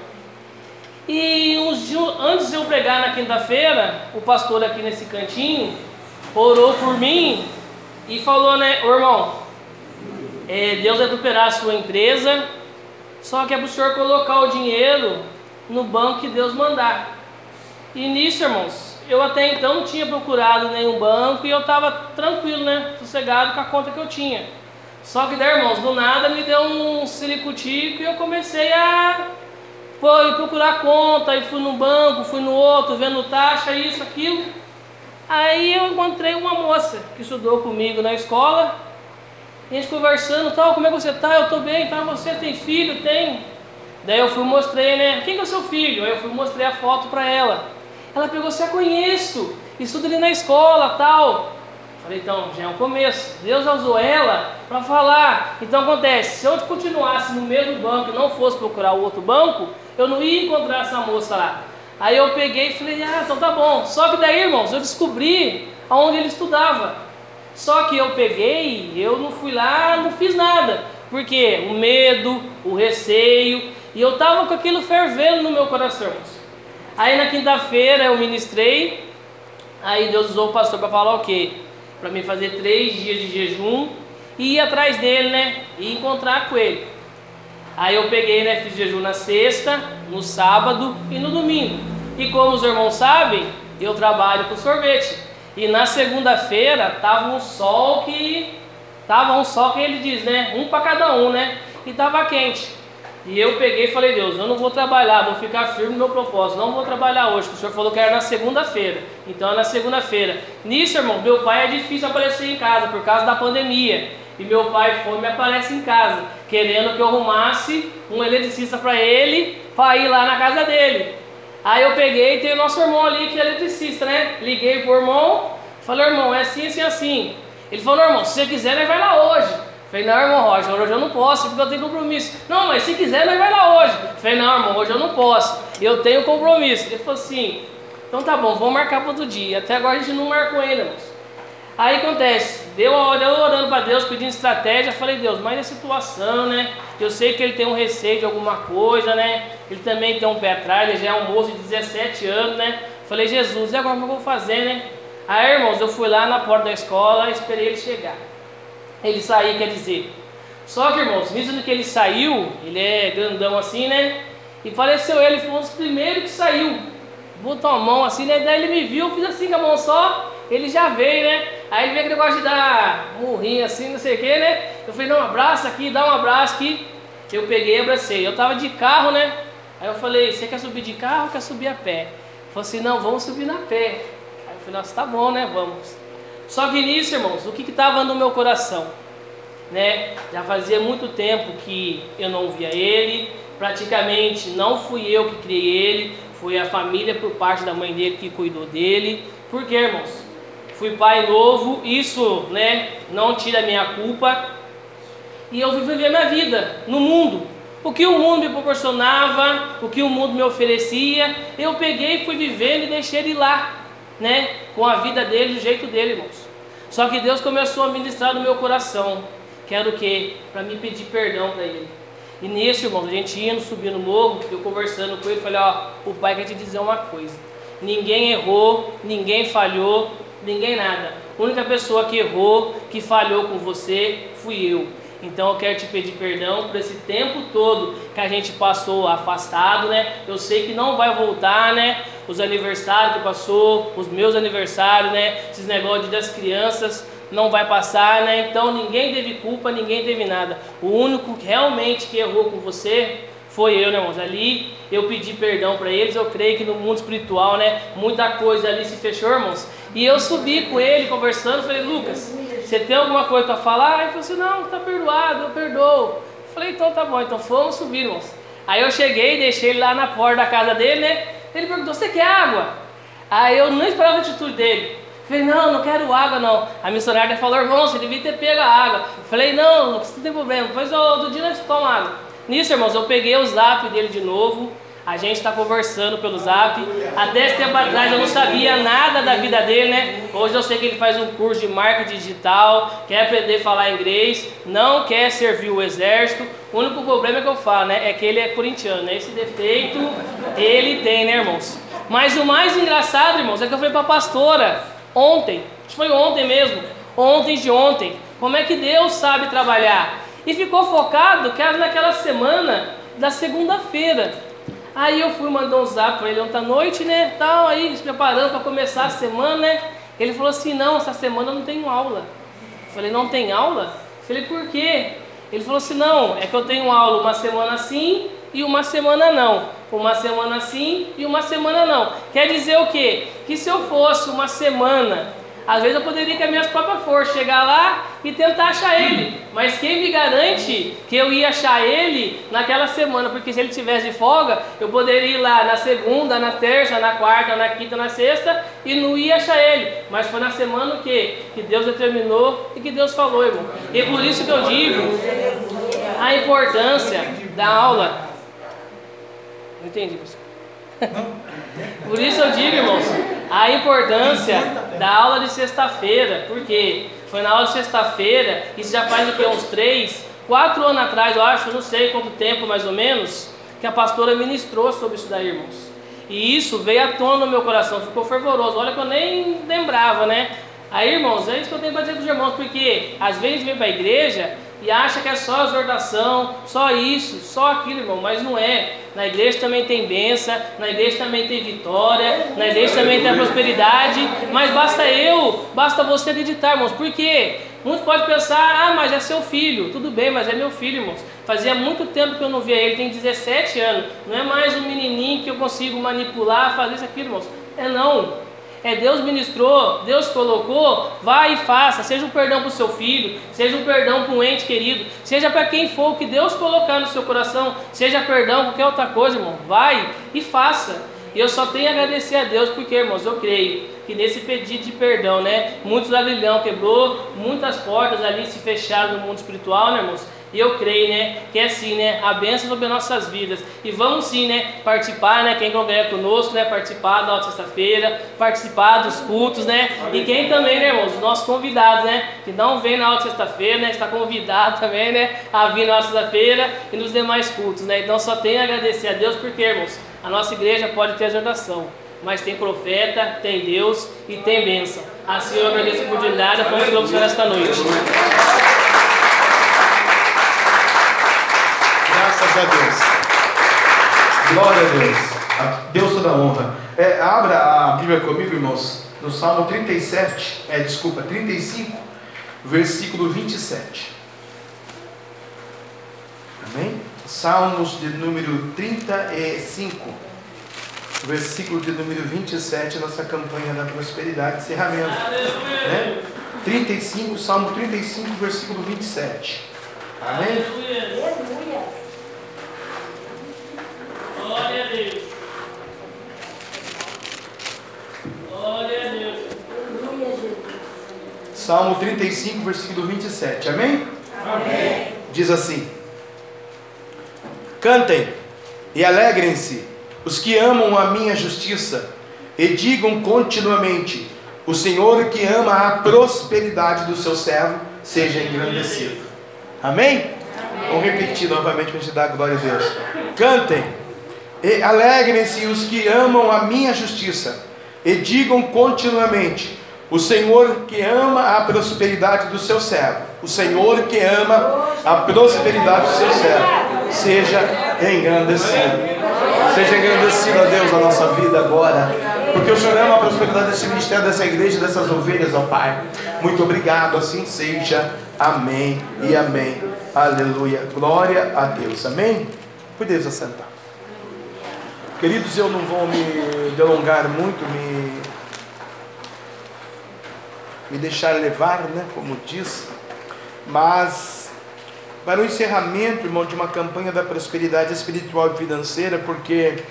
E uns antes de eu pregar na quinta-feira, o pastor aqui nesse cantinho orou por mim e falou, né, ô irmão, é, Deus vai recuperar a sua empresa, só que é para o senhor colocar o dinheiro no banco que Deus mandar. E nisso, irmãos, eu até então não tinha procurado nenhum banco e eu estava tranquilo, né, sossegado com a conta que eu tinha. Só que daí, irmãos, do nada me deu um silicutico e eu comecei a foi procurar conta, aí fui no banco, fui no outro, vendo taxa, isso, aquilo. Aí eu encontrei uma moça que estudou comigo na escola, a gente conversando, tal, como é que você tá? Eu tô bem, tá? Você tem filho? Tem. Daí eu fui mostrei, né? Quem que é o seu filho? Aí eu fui mostrei a foto pra ela. Ela pegou, você a conheço, estuda ali na escola, tal. Falei, então, já é um começo. Deus usou ela para falar. Então acontece, se eu continuasse no mesmo banco e não fosse procurar o outro banco, eu não ia encontrar essa moça lá. Aí eu peguei e falei, ah, então tá bom. Só que daí, irmãos, eu descobri aonde ele estudava. Só que eu peguei, eu não fui lá, não fiz nada. Porque o medo, o receio, e eu tava com aquilo fervendo no meu coração. irmãos. Aí na quinta-feira eu ministrei, aí Deus usou o pastor para falar o quê? Para mim fazer três dias de jejum e ir atrás dele, né? E encontrar com ele. Aí eu peguei, né? Fiz jejum na sexta, no sábado e no domingo. E como os irmãos sabem, eu trabalho com sorvete. E na segunda-feira tava um sol que. Tava um sol que ele diz, né? Um para cada um, né? E tava quente. E eu peguei e falei, Deus, eu não vou trabalhar, vou ficar firme no meu propósito, não vou trabalhar hoje, porque o Senhor falou que era na segunda-feira. Então é na segunda-feira. Nisso, irmão, meu pai é difícil aparecer em casa por causa da pandemia. E meu pai foi me aparece em casa, querendo que eu arrumasse um eletricista para ele, para ir lá na casa dele. Aí eu peguei e tem o nosso irmão ali que é eletricista, né? Liguei pro irmão, falei, irmão, é assim, assim, assim. Ele falou, irmão, se você quiser, nós vai lá hoje. Falei, não, irmão Roger, hoje eu não posso, porque eu tenho compromisso. Não, mas se quiser, nós vai lá hoje. Falei, não, irmão, hoje eu não posso, eu tenho compromisso. Ele falou assim, então tá bom, vamos marcar para outro dia. Até agora a gente não marcou ainda, irmãos. Aí acontece, deu a hora, eu orando para Deus, pedindo estratégia, falei, Deus, mas a situação, né? Eu sei que ele tem um receio de alguma coisa, né? Ele também tem um pé atrás, ele já é um moço de 17 anos, né? Falei, Jesus, e agora o que eu vou fazer, né? Aí, irmãos, eu fui lá na porta da escola, esperei ele chegar. Ele sair, quer dizer. Só que, irmãos, nisso que ele saiu, ele é grandão assim, né? E faleceu ele, foi um dos primeiros que saiu. Botou a mão assim, né? Daí ele me viu, fiz assim com a mão só, ele já veio, né? Aí ele veio aquele negócio de dar murrinho assim, não sei o que, né? Eu falei, não, abraça aqui, dá um abraço aqui. Eu peguei e abracei. Eu tava de carro, né? Aí eu falei, você quer subir de carro ou quer subir a pé? Ele falou assim, não, vamos subir na pé. Aí eu falei, nossa, tá bom, né? Vamos. Só que nisso, irmãos, o que estava no meu coração? Né? Já fazia muito tempo que eu não via ele, praticamente não fui eu que criei ele, foi a família por parte da mãe dele que cuidou dele. Por quê, irmãos? Fui pai novo, isso né, não tira minha culpa. E eu vivi a minha vida no mundo. O que o mundo me proporcionava, o que o mundo me oferecia, eu peguei, fui vivendo e deixei ele lá, né? Com a vida dele, do jeito dele, irmãos. Só que Deus começou a ministrar no meu coração. Que era o quê? Para me pedir perdão para ele. E nisso, irmãos, a gente indo, subindo o morro, eu conversando com ele, falei, ó, o pai quer te dizer uma coisa. Ninguém errou, ninguém falhou, ninguém nada. A única pessoa que errou, que falhou com você, fui eu. Então eu quero te pedir perdão por esse tempo todo que a gente passou afastado, né? Eu sei que não vai voltar, né? Os aniversários que passou, os meus aniversários, né? Esses negócios das crianças não vai passar, né? Então ninguém teve culpa, ninguém teve nada. O único que realmente que errou com você foi eu, né, irmãos? Ali eu pedi perdão para eles. Eu creio que no mundo espiritual, né, muita coisa ali se fechou, irmãos. E eu subi com ele conversando, falei, Lucas, você tem alguma coisa para falar? Ele falou assim, não, tá perdoado, eu perdoo. Falei, então tá bom, então fomos subir, irmãos. Aí eu cheguei, deixei ele lá na porta da casa dele, né? Ele perguntou, você quer água? Aí eu não esperava a atitude dele. Falei, não, não quero água não. A missionária falou, irmão, você devia ter pego a água. Falei, não, não tem problema, depois do dia nós tomamos água. Nisso, irmãos, eu peguei o zap dele de novo. A gente está conversando pelo zap. Até esse tempo atrás eu não sabia nada da vida dele, né? Hoje eu sei que ele faz um curso de marketing digital, quer aprender a falar inglês, não quer servir o exército. O único problema que eu falo, né? É que ele é corintiano, né? Esse defeito ele tem, né, irmãos? Mas o mais engraçado, irmãos, é que eu falei para a pastora ontem, acho que foi ontem mesmo, ontem de ontem, como é que Deus sabe trabalhar. E ficou focado que era naquela semana da segunda-feira. Aí eu fui mandar um zap para ele ontem à noite, né? Tal, aí se preparando para começar a semana, né? Ele falou assim: não, essa semana eu não tenho aula. Eu falei: não tem aula? Eu falei: por quê? Ele falou assim: não, é que eu tenho aula uma semana sim e uma semana não. Uma semana sim e uma semana não. Quer dizer o quê? Que se eu fosse uma semana às vezes eu poderia, com as minhas próprias forças, chegar lá e tentar achar ele. Mas quem me garante que eu ia achar ele naquela semana? Porque se ele tivesse de folga, eu poderia ir lá na segunda, na terça, na quarta, na quinta, na sexta e não ia achar ele. Mas foi na semana o quê? Que Deus determinou e que Deus falou, irmão. E por isso que eu digo a importância da aula. Entendi, pessoal. Por isso eu digo, irmãos, a importância da aula de sexta-feira, porque foi na aula de sexta-feira, isso já faz o que? Uns três, quatro anos atrás, eu acho, não sei quanto tempo mais ou menos, que a pastora ministrou sobre isso daí, irmãos. E isso veio à tona no meu coração, ficou fervoroso. Olha que eu nem lembrava, né? Aí, irmãos, é isso que eu tenho para dizer para os irmãos, porque às vezes vem para a igreja e acha que é só exortação, só isso, só aquilo, irmão, mas não é. Na igreja também tem bênção, na igreja também tem vitória, na igreja também tem prosperidade, mas basta eu, basta você acreditar, irmãos, porque muitos podem pensar, ah, mas é seu filho, tudo bem, mas é meu filho, irmãos. Fazia muito tempo que eu não via ele, tem 17 anos, não é mais um menininho que eu consigo manipular, fazer isso aqui, irmãos. É não. É Deus ministrou, Deus colocou, vai e faça. Seja um perdão para o seu filho, seja um perdão para um ente querido, seja para quem for o que Deus colocar no seu coração, seja perdão, qualquer outra coisa, irmão. Vai e faça. E eu só tenho a agradecer a Deus, porque, irmãos, eu creio que nesse pedido de perdão, né? Muitos aguilhão quebrou, muitas portas ali se fecharam no mundo espiritual, né, irmãos? E eu creio, né, que é assim, né, a bênção sobre as nossas vidas. E vamos sim, né, participar, né, quem congrega conosco, né, participar da outra sexta-feira, participar dos cultos, né, e quem também, né, irmãos, os nossos convidados, né, que não vem na outra sexta-feira, né, está convidado também, né, a vir na sexta-feira e nos demais cultos, né. Então só tenho a agradecer a Deus, porque, irmãos, a nossa igreja pode ter exortação, mas tem profeta, tem Deus e tem bênção. Assim eu agradeço a oportunidade, vamos que louvor esta noite.
Graças a Deus. Glória a Deus. A Deus toda honra. É, abra a Bíblia comigo, irmãos, no Salmo 37, é, desculpa, 35, versículo 27. Amém? Salmos de número 35, versículo de número 27, nossa campanha da prosperidade, encerramento. Né? 35, Salmo 35, versículo 27. Amém?
Glória a Deus. Glória a Deus.
Salmo 35, versículo 27. Amém? Amém. Diz assim: Cantem e alegrem-se os que amam a minha justiça, e digam continuamente: O Senhor que ama a prosperidade do seu servo seja engrandecido. Amém? Vamos repetir novamente para a gente dar glória a Deus. Cantem alegrem-se os que amam a minha justiça, e digam continuamente: O Senhor que ama a prosperidade do seu servo, o Senhor que ama a prosperidade do seu servo, seja engrandecido. Seja engrandecido a Deus na nossa vida agora, porque o Senhor ama a prosperidade desse ministério, dessa igreja, dessas ovelhas, ó Pai. Muito obrigado, assim seja. Amém e amém. Aleluia. Glória a Deus. Amém? Podeis assentar. Queridos, eu não vou me delongar muito, me, me deixar levar, né, como diz, mas para o encerramento, irmão, de uma campanha da prosperidade espiritual e financeira, porque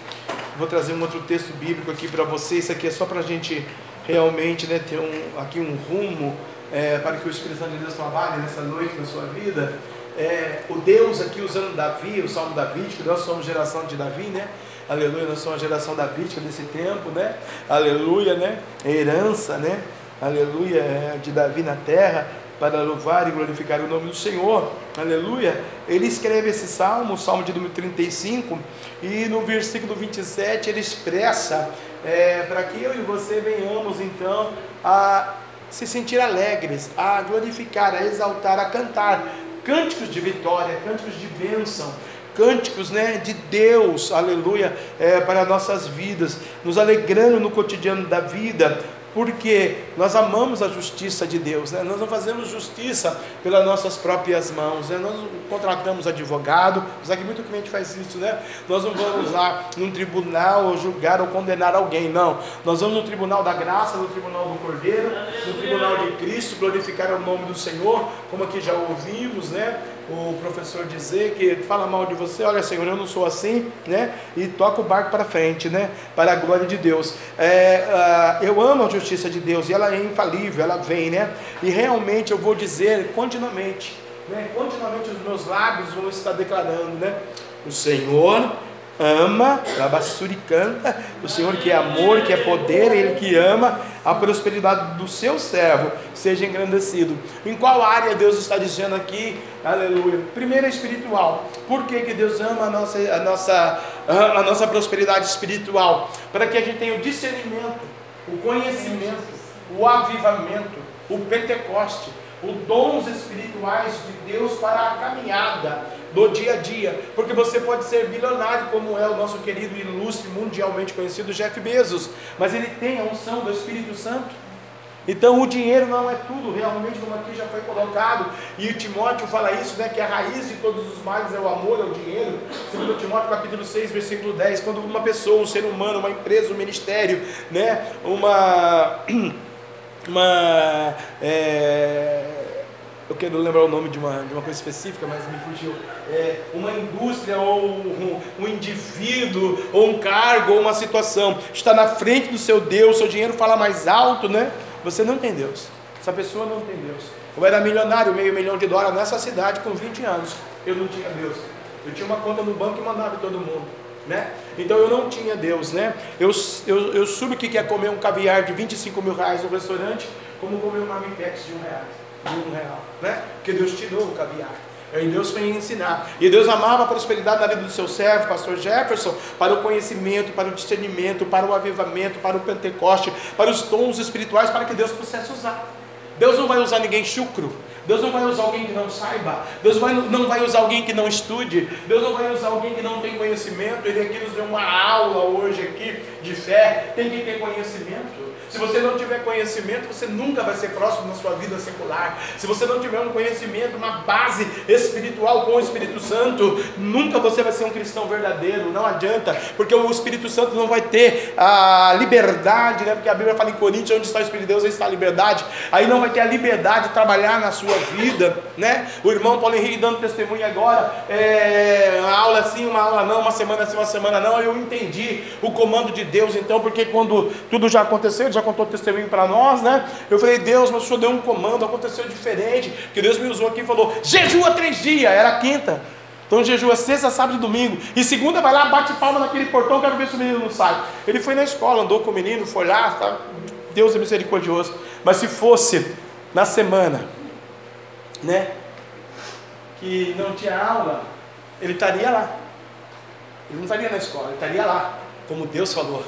vou trazer um outro texto bíblico aqui para vocês, isso aqui é só para a gente realmente né, ter um, aqui um rumo é, para que o Espírito Santo de Deus trabalhe nessa noite na sua vida. É, o Deus aqui usando Davi, o Salmo Davídico, nós somos geração de Davi, né? Aleluia, nós somos a geração davídica desse tempo, né? Aleluia, né? Herança, né? Aleluia, é, de Davi na terra, para louvar e glorificar o nome do Senhor. Aleluia. Ele escreve esse salmo, o salmo de número 35, e no versículo 27 ele expressa é, para que eu e você venhamos então a se sentir alegres, a glorificar, a exaltar, a cantar cânticos de vitória, cânticos de bênção, cânticos né, de Deus, aleluia, é, para nossas vidas, nos alegrando no cotidiano da vida, porque nós amamos a justiça de Deus, né? nós não fazemos justiça pelas nossas próprias mãos, né? nós não contratamos advogado, apesar que muito cliente faz isso, né? nós não vamos lá num tribunal ou julgar ou condenar alguém, não, nós vamos no tribunal da graça, no tribunal do Cordeiro, no tribunal de Cristo, glorificar o nome do Senhor, como aqui já ouvimos, né? O professor dizer que fala mal de você, olha Senhor, eu não sou assim, né? E toca o barco para frente, né? Para a glória de Deus. É, uh, eu amo a justiça de Deus e ela é infalível, ela vem, né? E realmente eu vou dizer continuamente, né? Continuamente os meus lábios vão estar declarando, né? O Senhor ama, Rabassuri canta, o Senhor que é amor, que é poder, Ele que ama a prosperidade do seu servo, seja engrandecido. Em qual área Deus está dizendo aqui? Aleluia. Primeiro é espiritual. Por que, que Deus ama a nossa, a, nossa, a nossa prosperidade espiritual? Para que a gente tenha o discernimento, o conhecimento, o avivamento, o Pentecoste, os dons espirituais de Deus para a caminhada do dia a dia, porque você pode ser bilionário, como é o nosso querido ilustre, mundialmente conhecido Jeff Bezos, mas ele tem a unção do Espírito Santo. Então o dinheiro não é tudo, realmente, como aqui já foi colocado, e Timóteo fala isso, né? Que a raiz de todos os males é o amor, é o dinheiro. Segundo Timóteo capítulo 6, versículo 10, quando uma pessoa, um ser humano, uma empresa, um ministério, né? Uma. uma é, eu quero lembrar o nome de uma, de uma coisa específica, mas me fugiu. É, uma indústria ou um, um, indivíduo ou um cargo ou uma situação está na frente do seu Deus, seu dinheiro fala mais alto, né? Você não tem Deus. Essa pessoa não tem Deus. Eu era milionário, meio milhão de dólares nessa cidade com 20 anos. Eu não tinha Deus. Eu tinha uma conta no banco e mandava todo mundo. Né? Então eu não tinha Deus, né? Eu, eu, eu soube que quer comer um caviar de 25 mil reais no restaurante, como comer um marmitex de um real, de um real, né? Porque Deus tirou o caviar. E Deus foi ensinar. E Deus amava a prosperidade na vida do seu servo, pastor Jefferson, para o conhecimento, para o discernimento, para o avivamento, para o Pentecoste, para os tons espirituais, para que Deus pudesse usar. Deus não vai usar ninguém chucro. Deus não vai usar alguém que não saiba. Deus vai, não vai usar alguém que não estude. Deus não vai usar alguém que não tem conhecimento. Ele aqui nos deu uma aula hoje aqui de fé. Tem que ter conhecimento. Se você não tiver conhecimento, você nunca vai ser próximo na sua vida secular. Se você não tiver um conhecimento, uma base espiritual com o Espírito Santo, nunca você vai ser um cristão verdadeiro. Não adianta, porque o Espírito Santo não vai ter a liberdade, né? Porque a Bíblia fala em Coríntios, onde está o Espírito de Deus, aí está a liberdade. Aí não vai ter a liberdade de trabalhar na sua vida, né? O irmão Paulo Henrique dando testemunho agora, é, uma aula assim, uma aula não, uma semana assim, uma semana não. Eu entendi o comando de Deus, então, porque quando tudo já aconteceu, já contou testemunho para nós, né? Eu falei, Deus, mas o Senhor deu um comando, aconteceu diferente, que Deus me usou aqui e falou, jejua três dias, era quinta. Então jejua sexta, sábado e domingo. E segunda vai lá, bate palma naquele portão, quero ver se o menino não sai. Ele foi na escola, andou com o menino, foi lá, tá? Deus é misericordioso. Mas se fosse na semana, né? Que não tinha aula, ele estaria lá. Ele não estaria na escola, ele estaria lá, como Deus falou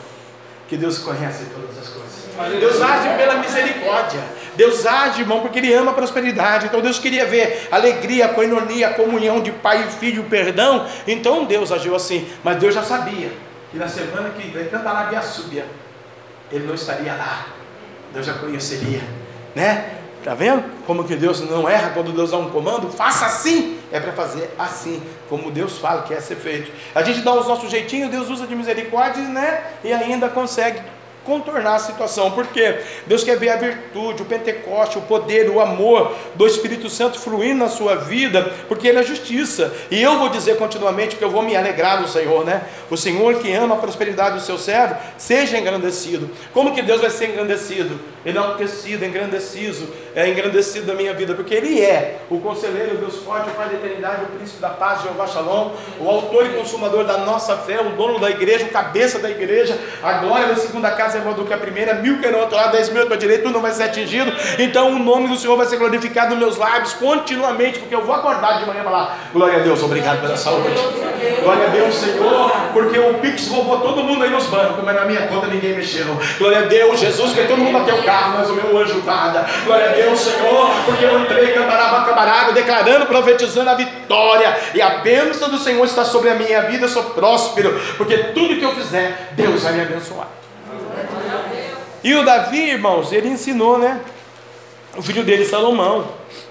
que Deus conhece todas as coisas. Deus age pela misericórdia. Deus age, irmão, porque Ele ama a prosperidade. Então Deus queria ver alegria, coinonia, comunhão de pai e filho, perdão. Então Deus agiu assim. Mas Deus já sabia que na semana que vem cantar lá via súbia, Ele não estaria lá. Deus já conheceria, né? Tá vendo? Como que Deus não erra quando Deus dá um comando? Faça assim, é para fazer assim, como Deus fala que é ser feito. A gente dá os nossos jeitinhos, Deus usa de misericórdia, né? E ainda consegue contornar a situação, porque Deus quer ver a virtude, o Pentecoste, o poder, o amor do Espírito Santo fluindo na sua vida, porque Ele é justiça, e eu vou dizer continuamente, porque eu vou me alegrar no Senhor, né? O Senhor que ama a prosperidade do seu servo, seja engrandecido. Como que Deus vai ser engrandecido? Enaltecido, engrandecido, é engrandecido da minha vida, porque Ele é o conselheiro, o Deus forte, o Pai da eternidade, o príncipe da paz, Jeová Shalom, o autor e consumador da nossa fé, o dono da igreja, o cabeça da igreja, a glória da segunda casa é do que a primeira, mil que no outro dez mil à tua direita, tu não vai ser atingido. Então o nome do Senhor vai ser glorificado nos meus lábios continuamente, porque eu vou acordar de manhã e falar: Glória a Deus, obrigado pela saúde. Glória a Deus, Senhor, porque o Pix roubou todo mundo aí nos bancos, mas na minha conta ninguém mexeu. Glória a Deus, Jesus, porque todo mundo bateu o carro, mas o meu anjo guarda. Glória a Deus, Senhor, porque eu entrei camarada, declarando, profetizando a vitória, e a bênção do Senhor está sobre a minha vida, eu sou próspero, porque tudo que eu fizer, Deus vai me abençoar. E o Davi, irmãos, ele ensinou, né? O filho dele, Salomão.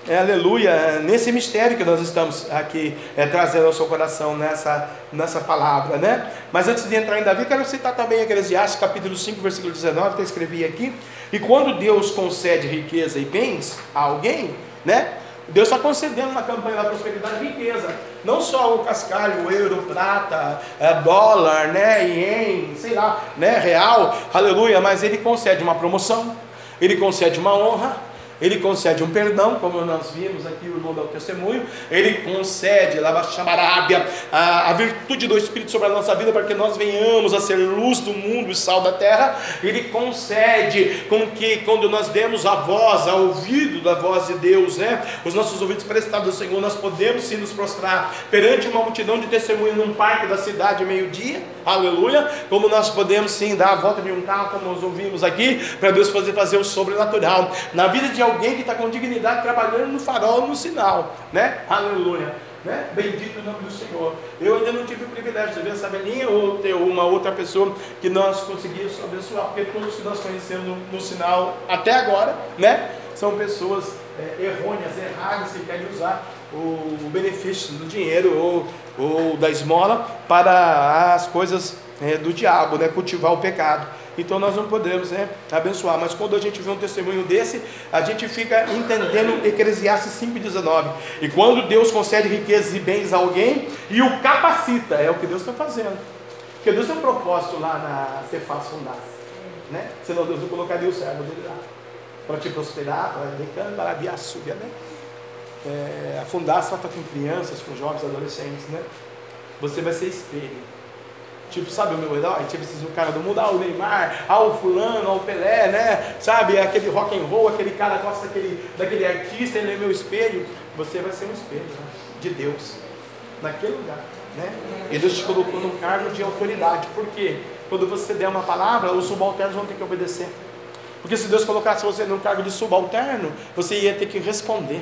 É, aleluia, nesse mistério que nós estamos aqui é, trazendo ao seu coração nessa, nessa palavra, né? Mas antes de entrar em Davi, quero citar também Eclesiastes capítulo 5, versículo 19, que eu escrevi aqui. E quando Deus concede riqueza e bens a alguém, né? Deus está concedendo na campanha da prosperidade riqueza. Não só o cascalho, o euro, prata, é, dólar, né, ien, sei lá, né, real, aleluia, mas ele concede uma promoção, ele concede uma honra, ele concede um perdão, como nós vimos aqui, o irmão dá o testemunho, ele concede, lava chamarábia, a, a virtude do Espírito sobre a nossa vida, para que nós venhamos a ser luz do mundo e sal da terra, ele concede com que quando nós demos a voz, a ouvido da voz de Deus, né, os nossos ouvidos prestados ao Senhor, nós podemos sim nos prostrar perante uma multidão de testemunhos num parque da cidade, meio-dia, aleluia, como nós podemos sim dar a volta de um carro, como nós ouvimos aqui, para Deus fazer, fazer o sobrenatural, na vida de alguém que está com dignidade trabalhando no farol, no sinal, né? Aleluia. Né? Bendito o nome do Senhor. Eu ainda não tive o privilégio de ver essa velhinha ou ter uma outra pessoa que nós conseguimos abençoar, porque todos que nós conhecemos no, no sinal até agora, né? São pessoas é, errôneas, erradas, que querem usar o, benefício do dinheiro ou, ou da esmola para as coisas é, do diabo, né? cultivar o pecado. Então nós não podemos né, abençoar. Mas quando a gente vê um testemunho desse, a gente fica entendendo Eclesiastes 5,19. E quando Deus concede riquezas e bens a alguém e o capacita, é o que Deus está fazendo. Porque Deus tem um propósito lá na Cefaz Fundas. Né? Senão Deus não colocaria o servo dele lá. Para te prosperar, para decano, para a súbia, né? É, a Fundas trata com crianças, com jovens, adolescentes, né? Você vai ser espelho. Tipo, sabe o meu herói? Tipo, esses o cara do mundo, ah, o Neymar, ah, o fulano, ah, o Pelé, né? Sabe, aquele rock and roll, aquele cara gosta daquele, daquele artista, ele é meu espelho. Você vai ser um espelho né? de Deus, naquele lugar, né? E Deus te colocou num cargo de autoridade. Por quê? Quando você der uma palavra, os subalternos vão ter que obedecer. Porque se Deus colocasse você num cargo de subalterno, você ia ter que responder.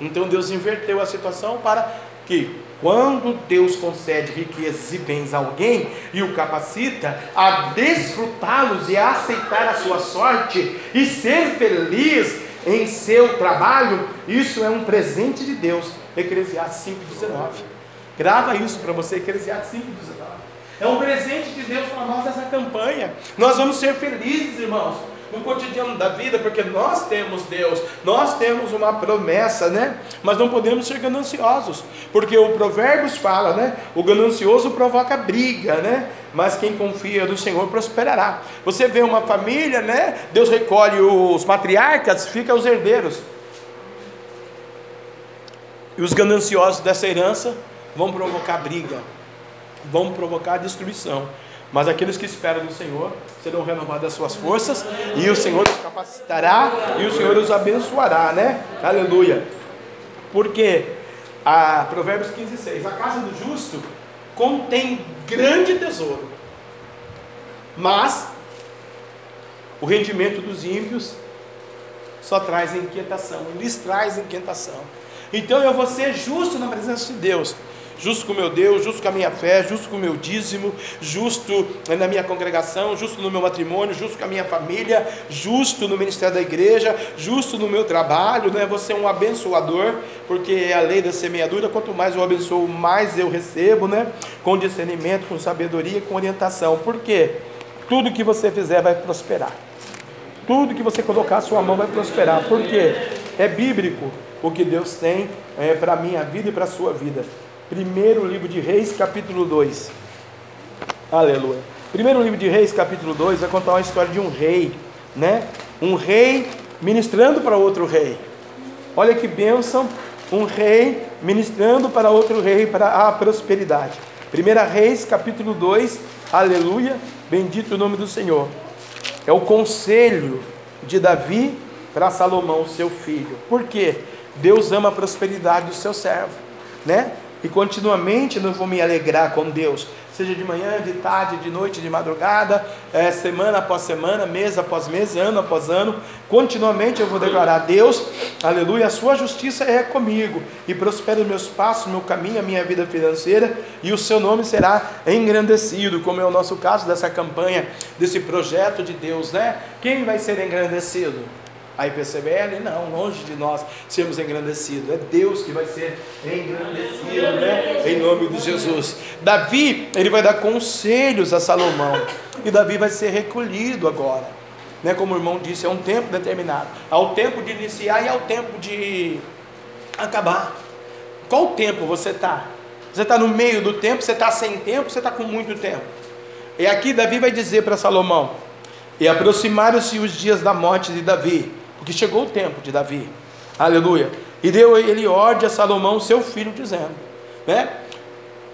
Então Deus inverteu a situação para que quando Deus concede riquezas e bens a alguém e o capacita a desfrutá-los e a aceitar a sua sorte e ser feliz em seu trabalho, isso é um presente de Deus. Eclesiastes 5,19. Grava isso para você, Eclesiastes 5,19. É um presente de Deus para nós essa campanha. Nós vamos ser felizes, irmãos no cotidiano da vida, porque nós temos Deus, nós temos uma promessa, né? Mas não podemos ser gananciosos, porque o Provérbios fala, né? O ganancioso provoca briga, né? Mas quem confia no Senhor prosperará. Você vê uma família, né? Deus recolhe os patriarcas, fica os herdeiros. E os gananciosos dessa herança vão provocar briga, vão provocar destruição. Mas aqueles que esperam no Senhor serão renovadas as suas forças, e o Senhor os capacitará, e o Senhor os abençoará, né? Aleluia. Porque a Provérbios 15, 6, a casa do justo contém grande tesouro, mas o rendimento dos ímpios só traz inquietação, lhes traz inquietação. Então eu vou ser justo na presença de Deus justo com o meu Deus, justo com a minha fé, justo com o meu dízimo, justo na minha congregação, justo no meu matrimônio, justo com a minha família, justo no ministério da igreja, justo no meu trabalho, né? Você é um abençoador, porque é a lei da semeadura, quanto mais eu abençoo, mais eu recebo, né? Com discernimento, com sabedoria, com orientação. Por quê? Tudo que você fizer vai prosperar. Tudo que você colocar a sua mão vai prosperar. Por quê? É bíblico o que Deus tem é, para a minha vida e para a sua vida. Primeiro livro de Reis, capítulo 2. Aleluia. Primeiro livro de Reis, capítulo 2, vai contar uma história de um rei, né? Um rei ministrando para outro rei. Olha que bênção, um rei ministrando para outro rei para a prosperidade. Primeira Reis, capítulo 2, aleluia, bendito o nome do Senhor. É o conselho de Davi para Salomão, seu filho. Por quê? Deus ama a prosperidade do seu servo, né? E continuamente eu vou me alegrar com Deus, seja de manhã, de tarde, de noite, de madrugada, é, semana após semana, mês após mês, ano após ano. Continuamente eu vou declarar: Deus, aleluia, a sua justiça é comigo, e prospera os meus passos, meu caminho, a minha vida financeira, e o seu nome será engrandecido, como é o nosso caso dessa campanha, desse projeto de Deus, né? Quem vai ser engrandecido? A IPCBL, não, longe de nós sermos engrandecidos. É Deus que vai ser engrandecido, né? Em nome de Jesus. Davi, ele vai dar conselhos a Salomão. E Davi vai ser recolhido agora. Né? Como o irmão disse, é um tempo determinado. Há o tempo de iniciar e há o tempo de acabar. Qual tempo você está? Você está no meio do tempo, você está sem tempo, você está com muito tempo. E aqui Davi vai dizer para Salomão: E aproximaram-se os dias da morte de Davi porque chegou o tempo de Davi. Aleluia. E deu ele ordem a Salomão, seu filho, dizendo: né?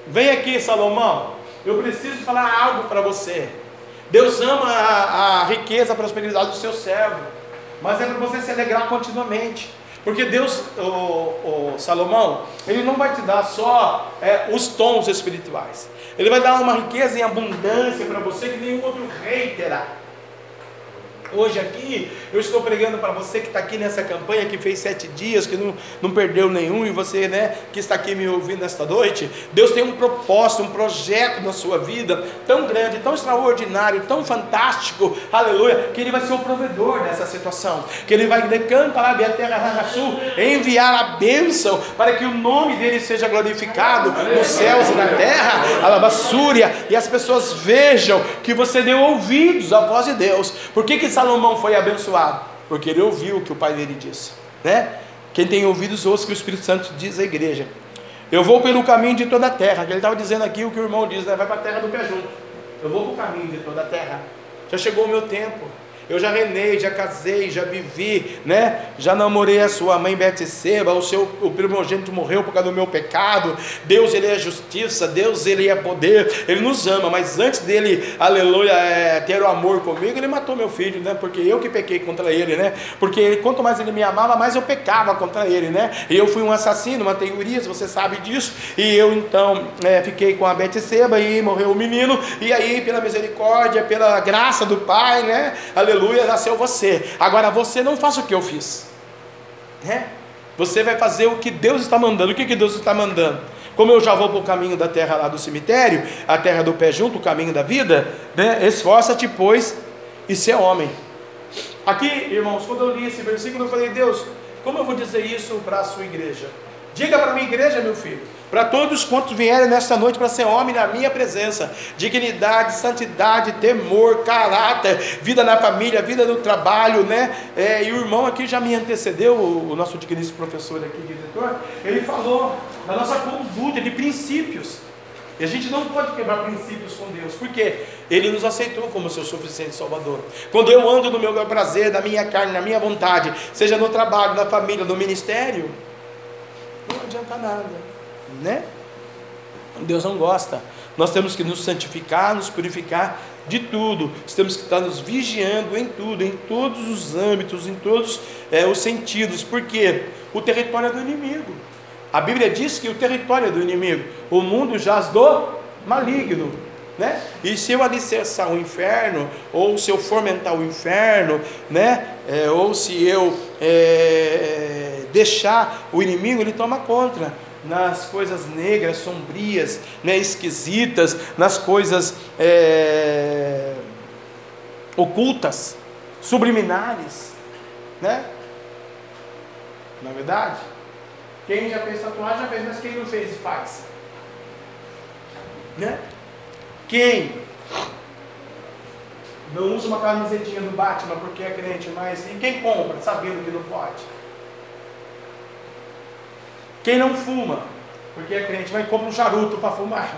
Vem aqui, Salomão, eu preciso falar algo para você. Deus ama a, a, riqueza, a prosperidade do seu servo, mas é para você se alegrar continuamente. Porque Deus, o, o, Salomão, Ele não vai te dar só é, os tons espirituais. Ele vai dar uma riqueza em abundância para você que nenhum outro rei terá. Hoje aqui, eu estou pregando para você que está aqui nessa campanha, que fez sete dias, que não, não perdeu nenhum, e você né, que está aqui me ouvindo nesta noite. Deus tem um propósito, um projeto na sua vida tão grande, tão extraordinário, tão fantástico, aleluia, que Ele vai ser o provedor dessa situação, que Ele vai decanta lá a terra sul, enviar a bênção para que o nome dele seja glorificado nos céus e na terra, alabassúria, e as pessoas vejam que você deu ouvidos à voz de Deus. Por que, que Salomão foi abençoado? Porque ele ouviu o que o pai dele disse, né? Quem tem ouvidos, ouça o que o Espírito Santo diz à igreja. Eu vou pelo caminho de toda a terra. Ele estava dizendo aqui o que o irmão diz, né? vai para a terra do pé junto. Eu vou para o caminho de toda a terra. Já chegou o meu tempo. Eu já renei, já casei, já vivi, né? Já namorei a sua mãe Betseba, o seu o primogênito morreu por causa do meu pecado. Deus ele é justiça, Deus ele é poder, ele nos ama, mas antes dele, aleluia, é, ter o amor comigo, ele matou meu filho, né? Porque eu que pequei contra ele, né? Porque ele, quanto mais ele me amava, mais eu pecava contra ele, né? E eu fui um assassino, matei Urias, você sabe disso. E eu então é, fiquei com a Betseba e morreu o menino. E aí, pela misericórdia, pela graça do Pai, né? Aleluia aleluia, nasceu você. Agora você não faça o que eu fiz. Né? Você vai fazer o que Deus está mandando. O que, que Deus está mandando? Como eu já vou para o caminho da terra lá do cemitério, a terra do pé junto, o caminho da vida, né? esforça-te, pois, e ser homem. Aqui, irmãos, quando eu li esse versículo, eu falei, Deus, como eu vou dizer isso para a sua igreja? Diga para a minha igreja, meu filho, para todos quantos vierem nesta noite para ser homem na minha presença, dignidade, santidade, temor, caráter, vida na família, vida no trabalho, né? É, e o irmão aqui já me antecedeu, o, nosso digníssimo professor aqui, diretor, ele falou da nossa conduta, de princípios. E a gente não pode quebrar princípios com Deus, porque Ele nos aceitou como seu suficiente Salvador. Quando eu ando no meu prazer, na minha carne, na minha vontade, seja no trabalho, na família, no ministério, não adianta nada né? Deus não gosta. Nós temos que nos santificar, nos purificar de tudo. Temos que estar nos vigiando em tudo, em todos os âmbitos, em todos é, os sentidos, porque o território é do inimigo. A Bíblia diz que o território é do inimigo. O mundo jaz do maligno. Né? E se eu alicerçar o inferno, ou se eu fomentar o inferno, né? É, ou se eu é, deixar o inimigo, ele toma conta nas coisas negras, sombrias, né, esquisitas, nas coisas é, ocultas, subliminares, né? Na é verdade, quem já fez tatuagem já fez, mas quem não fez faz, né? Quem não usa uma camisetinha do Batman porque é crente, mas e quem compra sabendo que não pode? Quem não fuma, porque é crente, vai comprar um charuto para fumar.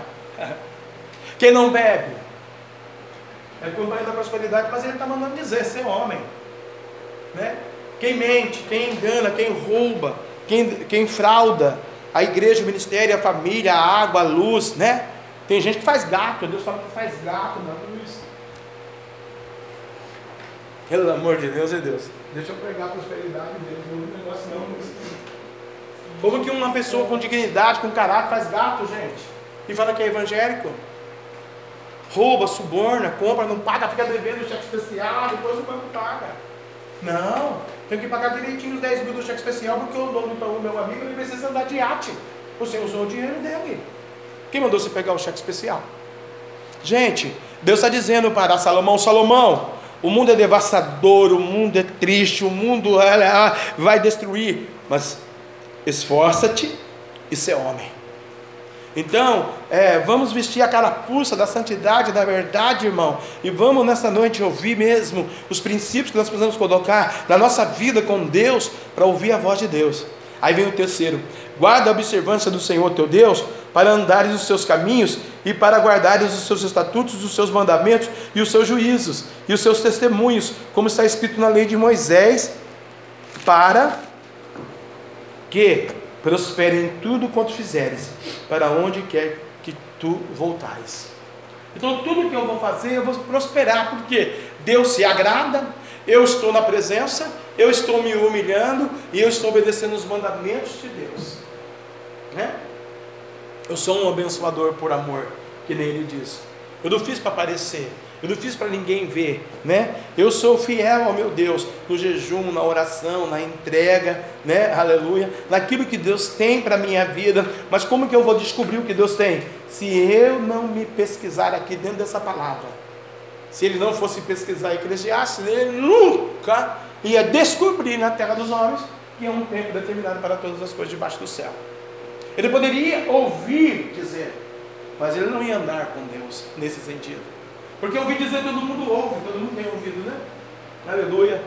Quem não bebe, é companheiro da prosperidade, mas ele está mandando dizer, ser homem. Né? Quem mente, quem engana, quem rouba, quem, quem frauda a igreja, o ministério, a família, a água, a luz, né? Tem gente que faz gato, Deus fala que faz gato na luz. Pelo amor de Deus, é Deus. Deixa eu pregar a prosperidade de Deus, não negócio não. Como que uma pessoa com dignidade, com caráter, faz gato, gente? E fala que é evangélico? Rouba, suborna, compra, não paga, fica devendo o cheque especial, depois o banco paga. Não, tem que pagar direitinho os 10 mil do cheque especial, porque o dono do meu amigo ele precisa andar de iate. Você usou o dinheiro dele. Quem mandou você pegar o cheque especial? Gente, Deus está dizendo para Salomão: Salomão, o mundo é devastador, o mundo é triste, o mundo vai destruir, mas esforça-te e ser homem. Então, é, vamos vestir a carapuça da santidade, da verdade, irmão, e vamos nessa noite ouvir mesmo os princípios que nós precisamos colocar na nossa vida com Deus para ouvir a voz de Deus. Aí vem o terceiro: guarda a observância do Senhor teu Deus para andares os seus caminhos e para guardares os seus estatutos, os seus mandamentos e os seus juízos e os seus testemunhos, como está escrito na lei de Moisés, para que prospere em tudo quanto fizeres, para onde quer que tu voltares. Então, tudo que eu vou fazer, eu vou prosperar, porque Deus se agrada, eu estou na presença, eu estou me humilhando e eu estou obedecendo os mandamentos de Deus. Né? Eu sou um abençoador por amor, que nem ele diz. Eu não fiz para aparecer. Eu não fiz para ninguém ver, né? Eu sou fiel ao meu Deus no jejum, na oração, na entrega, né? Aleluia, naquilo que Deus tem para minha vida. Mas como que eu vou descobrir o que Deus tem? Se eu não me pesquisar aqui dentro dessa palavra. Se ele não fosse pesquisar Eclesiastes, ele nunca ia descobrir na terra dos homens que é um tempo determinado para todas as coisas debaixo do céu. Ele poderia ouvir dizer, mas ele não ia andar com Deus nesse sentido. Porque ouvir dizer todo mundo ouve, todo mundo tem ouvido, né? Aleluia.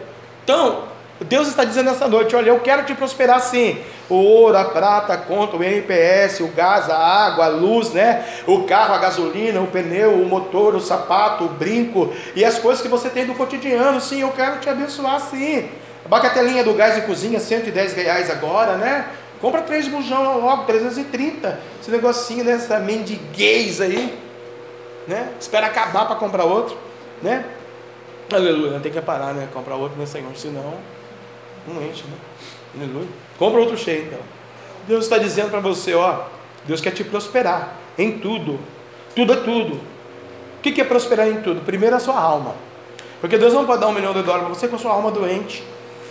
Então, Deus está dizendo essa noite: olha, eu quero te prosperar sim. O ouro, a prata, a conta, o NPS, o gás, a água, a luz, né? O carro, a gasolina, o pneu, o motor, o sapato, o brinco e as coisas que você tem do cotidiano. Sim, eu quero te abençoar sim. A bacatelinha do gás de cozinha, 110 reais agora, né? Compra três bujão logo, 330. Esse negocinho dessa mendiguez aí né? Espera acabar para comprar outro, né? Aleluia, tem que parar, né? Comprar outro, né, Senhor? Senão, não enche, né? Aleluia. Compra outro cheio, então. Deus está dizendo para você, ó, Deus quer te prosperar em tudo. Tudo é tudo. O que é prosperar em tudo? Primeiro a sua alma. Porque Deus não pode dar um milhão de dólares para você com a sua alma doente.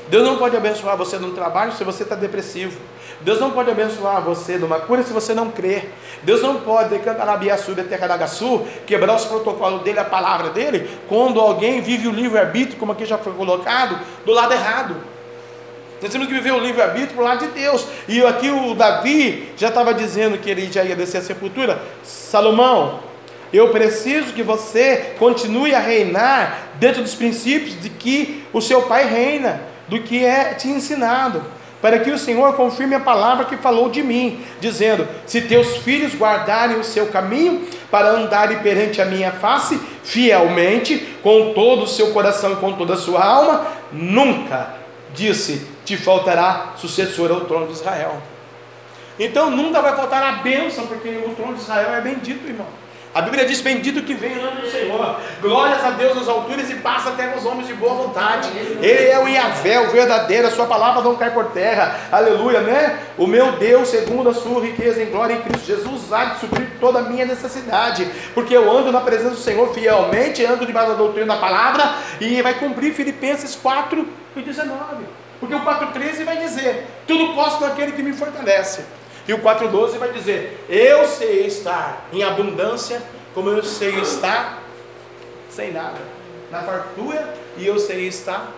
Deus não pode abençoar você no trabalho se você está depressivo. Deus não pode abençoar você numa cura se você não crer. Deus não pode decantar a Biaçu de Tecaragaçu, quebrar os protocolos dele, a palavra dele, quando alguém vive o livre-arbítrio, como aqui já foi colocado, do lado errado. Nós temos que viver o livre-arbítrio para o lado de Deus. E aqui o Davi já estava dizendo que ele já ia descer a sepultura. Salomão, eu preciso que você continue a reinar dentro dos princípios de que o seu pai reina, do que é te ensinado para que o Senhor confirme a palavra que falou de mim, dizendo: Se teus filhos guardarem o seu caminho para andarem perante a minha face fielmente, com todo o seu coração e com toda a sua alma, nunca, disse, te faltará sucessor ao trono de Israel. Então nunca vai faltar a bênção, porque o trono de Israel é bendito, irmão. A Bíblia diz: Bendito que vem o nome do Senhor. Glórias a Deus nas alturas e passa até nos homens de boa vontade. Ele é o Iavé, o verdadeiro. A sua palavra não cai por terra. Aleluia, né? O meu Deus, segundo a sua riqueza em glória em Cristo Jesus, há de suprir toda a minha necessidade. Porque eu ando na presença do Senhor fielmente, ando debaixo da doutrina da palavra e vai cumprir Filipenses 4 e 19. Porque o 4,13 vai dizer: Tudo posso naquele que me fortalece. E o 4,12 vai dizer: Eu sei estar em abundância, como eu sei estar sem nada, na fartura, e eu sei estar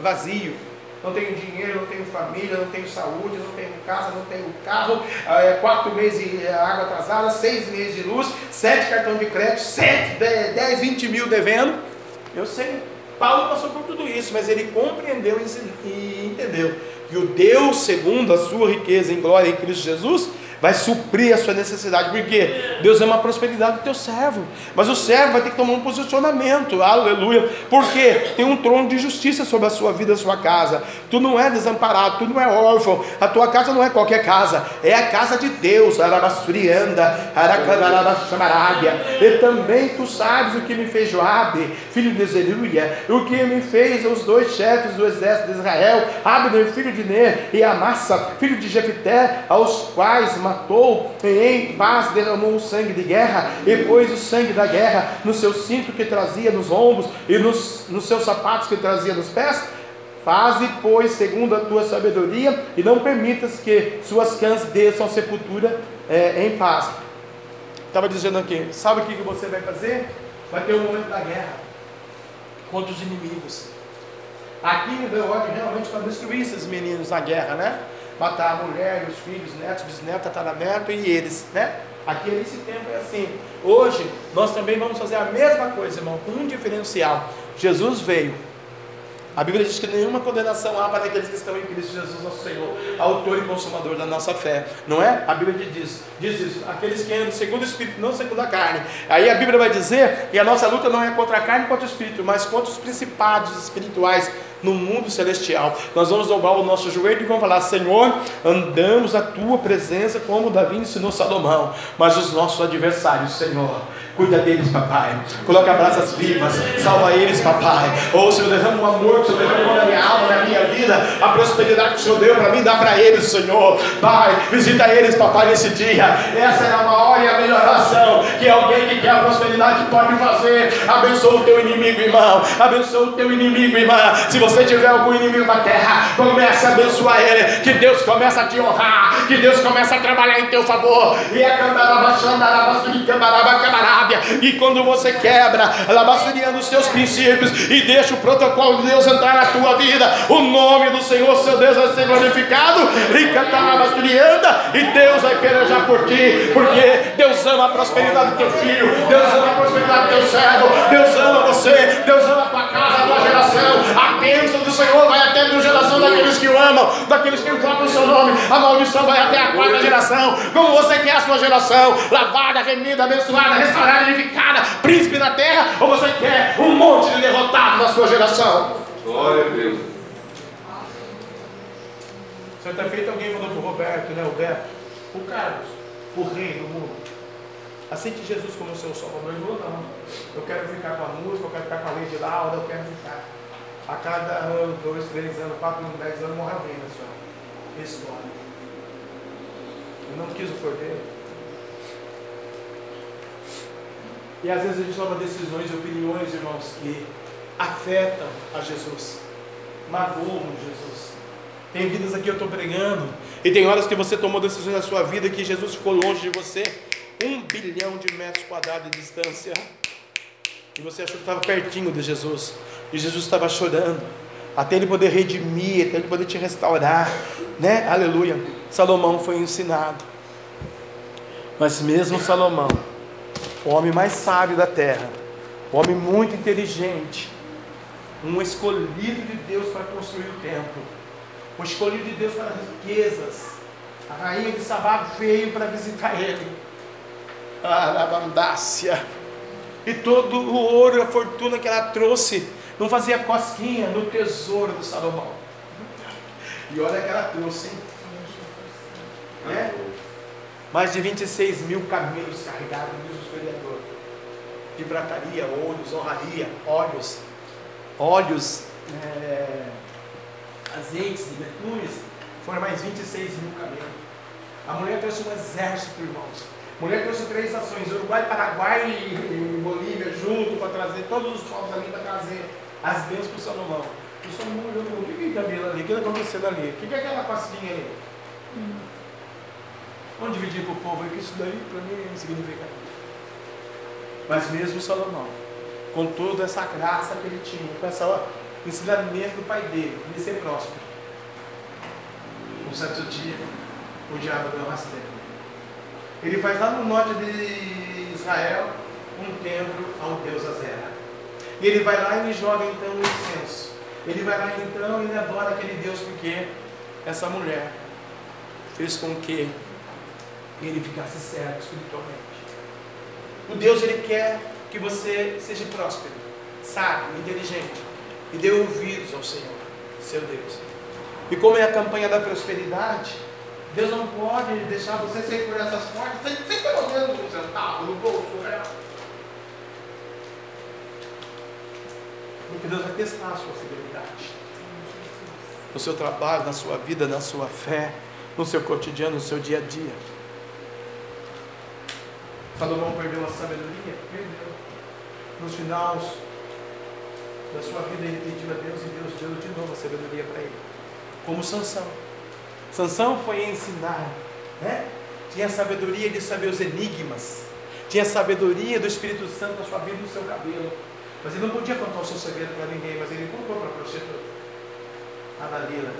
vazio. Não tenho dinheiro, não tenho família, não tenho saúde, não tenho casa, não tenho carro, é, quatro meses de água atrasada, seis meses de luz, sete cartões de crédito, sete, dez, vinte mil devendo. Eu sei. Paulo passou por tudo isso, mas ele compreendeu e entendeu que o Deus, segundo a sua riqueza em glória em Cristo Jesus, vai suprir a sua necessidade, porque Deus é uma prosperidade do teu servo, mas o servo vai ter que tomar um posicionamento, aleluia, porque tem um trono de justiça sobre a sua vida, a sua casa. Tu não é desamparado, tu não é órfão, a tua casa não é qualquer casa, é a casa de Deus. E também tu sabes o que me fez Joabe, filho de Zeruia, o que me fez os dois chefes do exército de Israel, Abner, filho de Ner, e Amassa, filho de Jefité, aos quais matou, em paz derramou o sangue de guerra, e pôs o sangue da guerra no seu cinto que trazia nos ombros e nos, nos seus sapatos que trazia nos pés. Faze, pois, segundo a tua sabedoria, e não permitas que suas cãs desçam sepultura é, em paz. Estava dizendo aqui, sabe o que você vai fazer? Vai ter um momento da guerra contra os inimigos. Aqui deu ordem realmente para destruir esses meninos na guerra, né? Matar a mulher, os filhos, netos, bisnetos, tataraneto e eles, né? Aqui nesse tempo é assim. Hoje nós também vamos fazer a mesma coisa, irmão, com um diferencial. Jesus veio. A Bíblia diz que nenhuma condenação há para aqueles que estão em Cristo Jesus, nosso Senhor, autor e consumador da nossa fé. Não é? A Bíblia diz, diz isso, aqueles que andam segundo o Espírito, não segundo a carne. Aí a Bíblia vai dizer que a nossa luta não é contra a carne contra o Espírito, mas contra os principados espirituais no mundo celestial. Nós vamos dobrar o nosso joelho e vamos falar: Senhor, andamos na tua presença, como Davi ensinou Salomão, mas os nossos adversários, Senhor, Cuida deles, papai. Coloca brasas vivas. Salva eles, papai. Ou oh, Senhor, derrama o amor que o Senhor derramou na minha alma, na minha vida. A prosperidade que o Senhor deu para mim, dá para eles, Senhor. Pai, visita eles, papai, nesse dia. Essa é a maior e a melhor oração que alguém que quer a prosperidade pode fazer. Abençoa o teu inimigo, irmão. Abençoa o teu inimigo, irmã. Se você tiver algum inimigo na terra, comece a abençoar ele. Que Deus comece a te honrar. Que Deus comece a trabalhar em teu favor. E a cantaraba, xandaraba, camaraba, E quando você quebra, alabaçuriando os seus princípios e deixa o protocolo de Deus entrar na tua vida, o nome do Senhor, seu Deus, vai ser glorificado. E cantaraba, e Deus vai pelejar por ti, porque Deus ama a prosperidade do teu filho, Deus ama a prosperidade do teu servo, Deus ama você, Deus ama a tua casa, a tua geração. A bênção do Senhor vai até a geração daqueles que o amam, daqueles que invocam o seu nome. A maldição vai até a quarta geração. Como você quer a sua geração? Lavada, remida, abençoada, restaurada, edificada, príncipe na terra? Ou você quer um monte de derrotados na sua geração?
Glória a Deus.
Certa feita alguém falou para o Roberto, né, Roberto? O Carlos, o rei do mundo. Aceite Jesus como seu salvador. Ele falou, não. Eu quero ficar com a música, eu quero ficar com a lei de Laura, eu quero ficar. A cada ano, dois, três anos, quatro anos, dez anos, morre alguém na sua história. Eu não quis o cordeiro. E às vezes a gente toma decisões e opiniões, irmãos, que afetam a Jesus, magoam Jesus. Tem vidas aqui eu estou pregando, e tem horas que você tomou decisões na sua vida que Jesus ficou longe de você, um bilhão de metros quadrados de distância, e você achou que estava pertinho de Jesus, e Jesus estava chorando, até ele poder redimir, até ele poder te restaurar, né? Aleluia. Salomão foi ensinado, mas mesmo Salomão, o homem mais sábio da terra, o homem muito inteligente, um escolhido de Deus para construir o templo, o escolhido de Deus para as riquezas, a rainha de Sabá veio para visitar ele, a Arabandácia, e todo o ouro e a fortuna que ela trouxe, não fazia cosquinha no tesouro do Salomão. E olha que ela trouxe, hein? É? Mais de 26 mil camelos carregados, diz o. De prataria, ouros, honraria, óleos, óleos, é, azeites betumes, foram mais 26 mil camelos. A mulher trouxe um exército, irmãos. A mulher trouxe três nações, Uruguai, Paraguai e Bolívia, junto, para trazer todos os povos ali para trazer as bênçãos para o Salomão. O Salomão olhou o que está vendo ali? O que está acontecendo ali? O que é aquela pastinha ali? Hum. Vamos dividir para o povo que isso daí para mim não significa nada. Mas mesmo Salomão, com toda essa graça que ele tinha, com esse ensinamento do pai dele, de ser próspero, um certo dia, o diabo deu rasteiro. Ele faz lá no norte de Israel um templo ao Deus Azera. E ele vai lá e joga então o incenso. Ele vai lá então e ele adora aquele Deus porque essa mulher fez com que ele ficasse cego espiritualmente. O Deus ele quer que você seja próspero, sábio, inteligente e dê ouvidos ao Senhor, seu Deus. E como é a campanha da prosperidade, Deus não pode deixar você sair por essas portas sem, sem pelo menos um centavo no bolso real. Porque Deus vai testar a sua fidelidade. No seu trabalho, na sua vida, na sua fé, no seu cotidiano, no seu dia a dia. Salomão perdeu a sabedoria? Perdeu. Nos finais da sua vida ele pediu a Deus e Deus deu de novo a sabedoria para ele. Como Sansão. Sansão foi ensinar, né? Tinha sabedoria de saber os enigmas. Tinha sabedoria do Espírito Santo na sua vida e no seu cabelo. Mas ele não podia contar o seu segredo para ninguém, mas ele contou para a prostituta, a Dalila.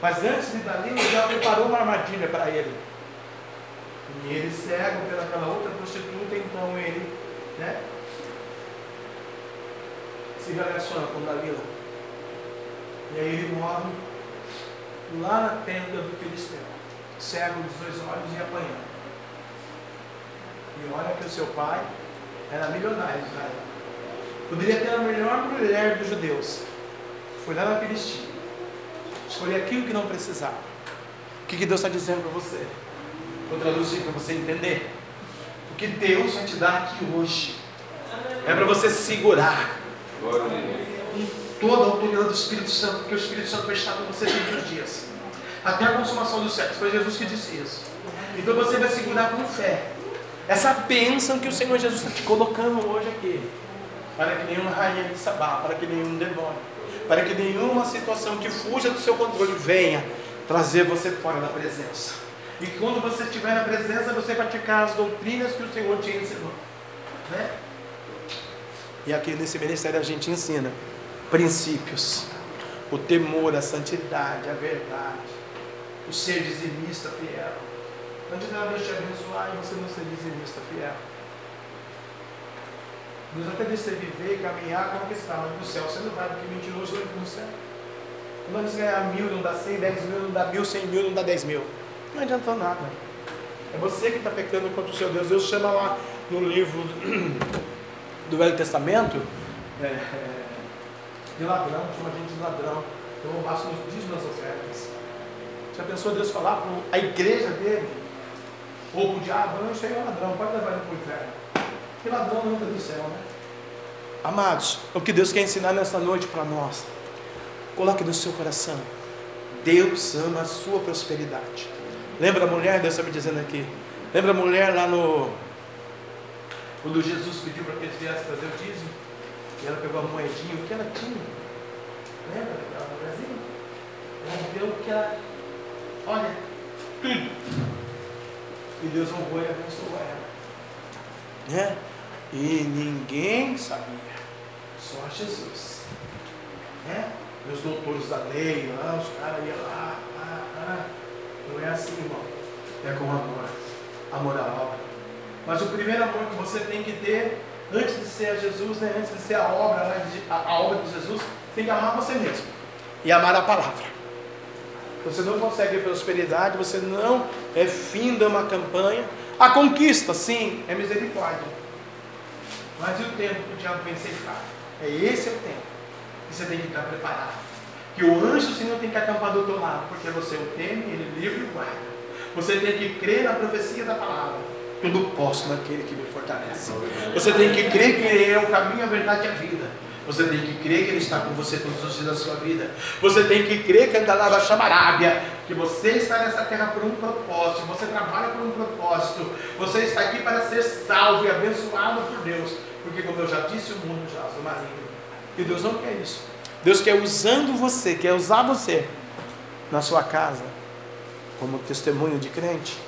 Mas antes de Dalila, já preparou uma armadilha para ele. E ele cego pelaquela outra prostituta, então ele né, se relaciona com Dalila. E aí ele morre lá na tenda do Filisteu, cego dos dois olhos e apanhando. E olha que o seu pai era milionário de Israel. Poderia ter a melhor mulher dos judeus. Foi lá na Filistina. Escolher aquilo que não precisava. O que, que Deus está dizendo para você? Vou traduzir para você entender. O que Deus vai te dar aqui hoje é para você segurar toda a autoridade do Espírito Santo, porque o Espírito Santo vai estar com você todos os dias. Até a consumação dos séculos. Foi Jesus que disse isso. Então você vai segurar com fé. Essa bênção que o Senhor Jesus está te colocando hoje aqui. Para que nenhuma rainha de Sabá, para que nenhum demônio, para que nenhuma situação que fuja do seu controle venha trazer você fora da presença. E quando você estiver na presença, você praticar as doutrinas que o Senhor te ensinou. Né? E aqui nesse ministério a gente ensina princípios, o temor, a santidade, a verdade, o ser dizimista fiel. Não adianta Deus te abençoar e você não ser dizimista fiel. Deus até você viver, caminhar, conquistar, mas no céu você não vai, porque mentiroso não entra no céu. Não adianta ganhar mil, não dá cem, dez mil, não dá mil, cem mil, não dá dez mil. Não adiantou nada. É você que está pecando contra o seu Deus. Deus chama lá no livro do Velho Testamento é, de ladrão, chama a gente de ladrão. Eu roubasse nos dízimos das ofertas. Já pensou Deus falar para a igreja dele? Ou para o diabo, não, isso aí é ladrão, pode levar ele para o inferno. Não entra do céu, né? Amados, o que Deus quer ensinar nessa noite para nós, coloque no seu coração. Deus ama a sua prosperidade. Lembra a mulher, Deus está me dizendo aqui. Lembra a mulher lá no. Quando Jesus pediu para que eles viessem trazer o dízimo? E ela pegou a moedinha, o que ela tinha? Lembra daquela mulherzinha? Ela deu o que ela. Olha, tudo. E Deus honrou e abençoou ela. Né? E ninguém sabia. Só Jesus. Né? Os doutores da lei, lá, os caras iam lá, lá, lá. Não é assim, irmão. É com amor. Amor à obra. Mas o primeiro amor que você tem que ter, antes de ser Jesus, né? antes de ser a obra, né? a, a obra de Jesus, tem que amar você mesmo. E amar a palavra. Você não consegue prosperidade, você não é fim de uma campanha. A conquista, sim, é misericórdia. Mas e o tempo que o diabo vem ceifar? É esse é o tempo que você tem que estar preparado. Que o anjo do Senhor tem que acampar do teu lado, porque você o teme, ele livre e guarda. Você tem que crer na profecia da palavra. Tudo posso naquele que me fortalece. Você tem que crer que Ele é o caminho, a verdade e a vida. Você tem que crer que Ele está com você todos os dias da sua vida. Você tem que crer que Andalava Chamarábia, que você está nessa terra por um propósito, você trabalha por um propósito, você está aqui para ser salvo e abençoado por Deus. Porque, como eu já disse, o mundo já é maligno. E Deus não quer isso. Deus quer usando você, quer usar você na sua casa, como testemunho de crente,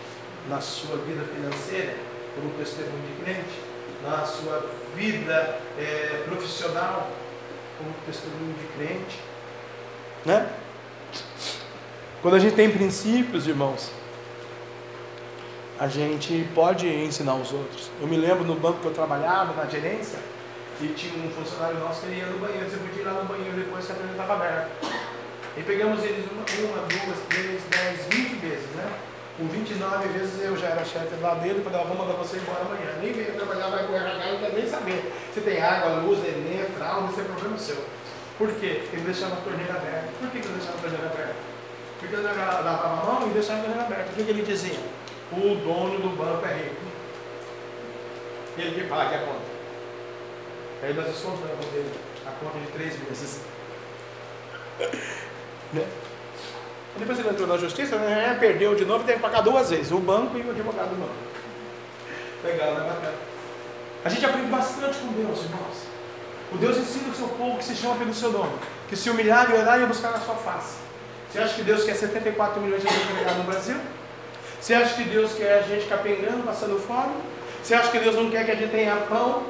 na sua vida financeira, como testemunho de crente, na sua vida é, profissional, como testemunho de crente. Né? Quando a gente tem princípios, irmãos, a gente pode ensinar os outros. Eu me lembro no banco que eu trabalhava, na gerência, e tinha um funcionário nosso que ia no banheiro, você podia ir lá no banheiro depois que a porta estava aberta. E pegamos eles uma, uma, duas, três, dez, vinte vezes, né? Com 29 vezes eu já era chefe lá dele, falei, vou mandar você embora amanhã. Nem veio trabalhar, vai com RH, não quer nem saber. Se tem água, luz, Enem, fralda, isso é problema seu. Por quê? Ele deixava a torneira aberta. Por que, ele deixava a torneira aberta? Porque ele lavava a mão e deixava a torneira aberta. O que ele dizia? O dono do banco é rico. Ele que paga a conta. Aí nós descontamos dele a conta de três meses. né? Depois ele entrou na justiça, né? perdeu de novo e teve que pagar duas vezes, o banco e o advogado do banco. Legal, né? Bacana. A gente aprende bastante com Deus, irmãos. O Deus ensina o seu povo que se chama pelo seu nome, que se humilhar e orar e buscar na sua face. Você acha que Deus quer 74 milhões de desempregados no Brasil? Você acha que Deus quer a gente capengando, passando fome? Você acha que Deus não quer que a gente tenha pão?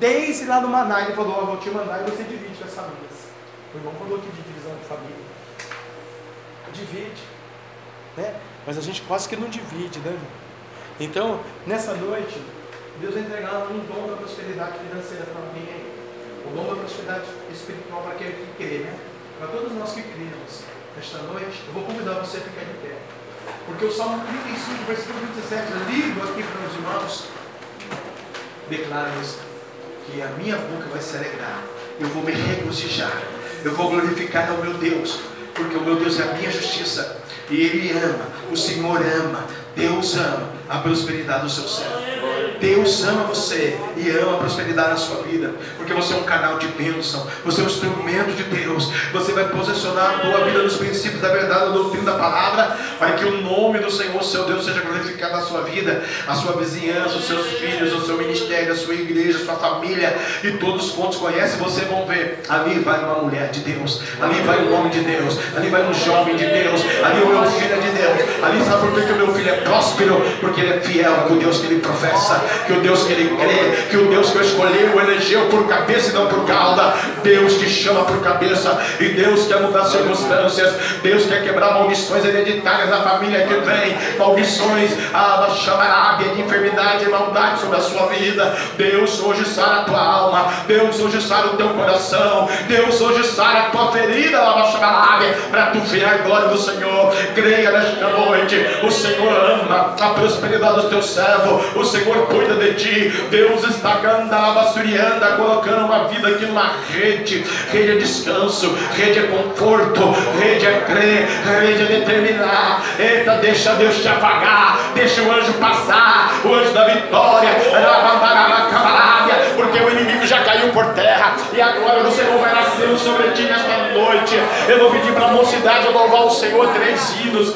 Desde lá do Maná, ele falou: oh, vou te mandar e você divide com as famílias. O irmão falou aqui de divisão de família. Divide. Né? Mas a gente quase que não divide, né? Então, nessa noite, Deus vai entregar um dom da prosperidade financeira para alguém aí. O dom da prosperidade espiritual para aquele que crê, né? Para todos nós que cremos. Nesta noite, eu vou convidar você a ficar de pé. Porque o Salmo 35, versículo 27, lido aqui para os irmãos, declara isso que a minha boca vai se alegrar, eu vou me regozijar, eu vou glorificar ao meu Deus, porque o meu Deus é a minha justiça, e Ele ama, o Senhor ama, Deus ama a prosperidade do seu céu. Deus ama você e ama a prosperidade na sua vida, porque você é um canal de bênção, você é um instrumento de Deus. Você vai posicionar a tua vida nos princípios da verdade, no doutrina da palavra, para que o nome do Senhor, seu Deus, seja glorificado na sua vida, a sua vizinhança, os seus filhos, o seu ministério, a sua igreja, a sua família e todos quantos conhecem você vão ver. Ali vai uma mulher de Deus, ali vai um homem de Deus, ali vai um jovem de Deus, ali o meu filho é de Deus, ali sabe por que o meu filho é próspero? Porque ele é fiel com o Deus que ele professa, que o Deus que ele crê, que o Deus que eu escolhi o elegeu por cabeça e não por cauda. Deus te chama por cabeça e Deus quer mudar circunstâncias. Deus quer quebrar maldições hereditárias da família que vem, maldições, ah, chamarábia de enfermidade e maldade sobre a sua vida. Deus hoje sara a tua alma, Deus hoje sara o teu coração, Deus hoje sara a tua ferida, para tu ver a glória do Senhor. Creia nesta noite, o Senhor ama a prosperidade do teu servo, o Senhor cuida de ti. Deus está candalabasturianda, colocando uma vida aqui numa rede, rede é descanso, rede é conforto, rede é crer, rede é determinar. Eita, deixa Deus te apagar, deixa o anjo passar, o anjo da vitória, porque o inimigo já caiu por terra e agora o Senhor vai nascer sobre ti nesta noite. Eu vou pedir para a mocidade louvar o Senhor três hinos.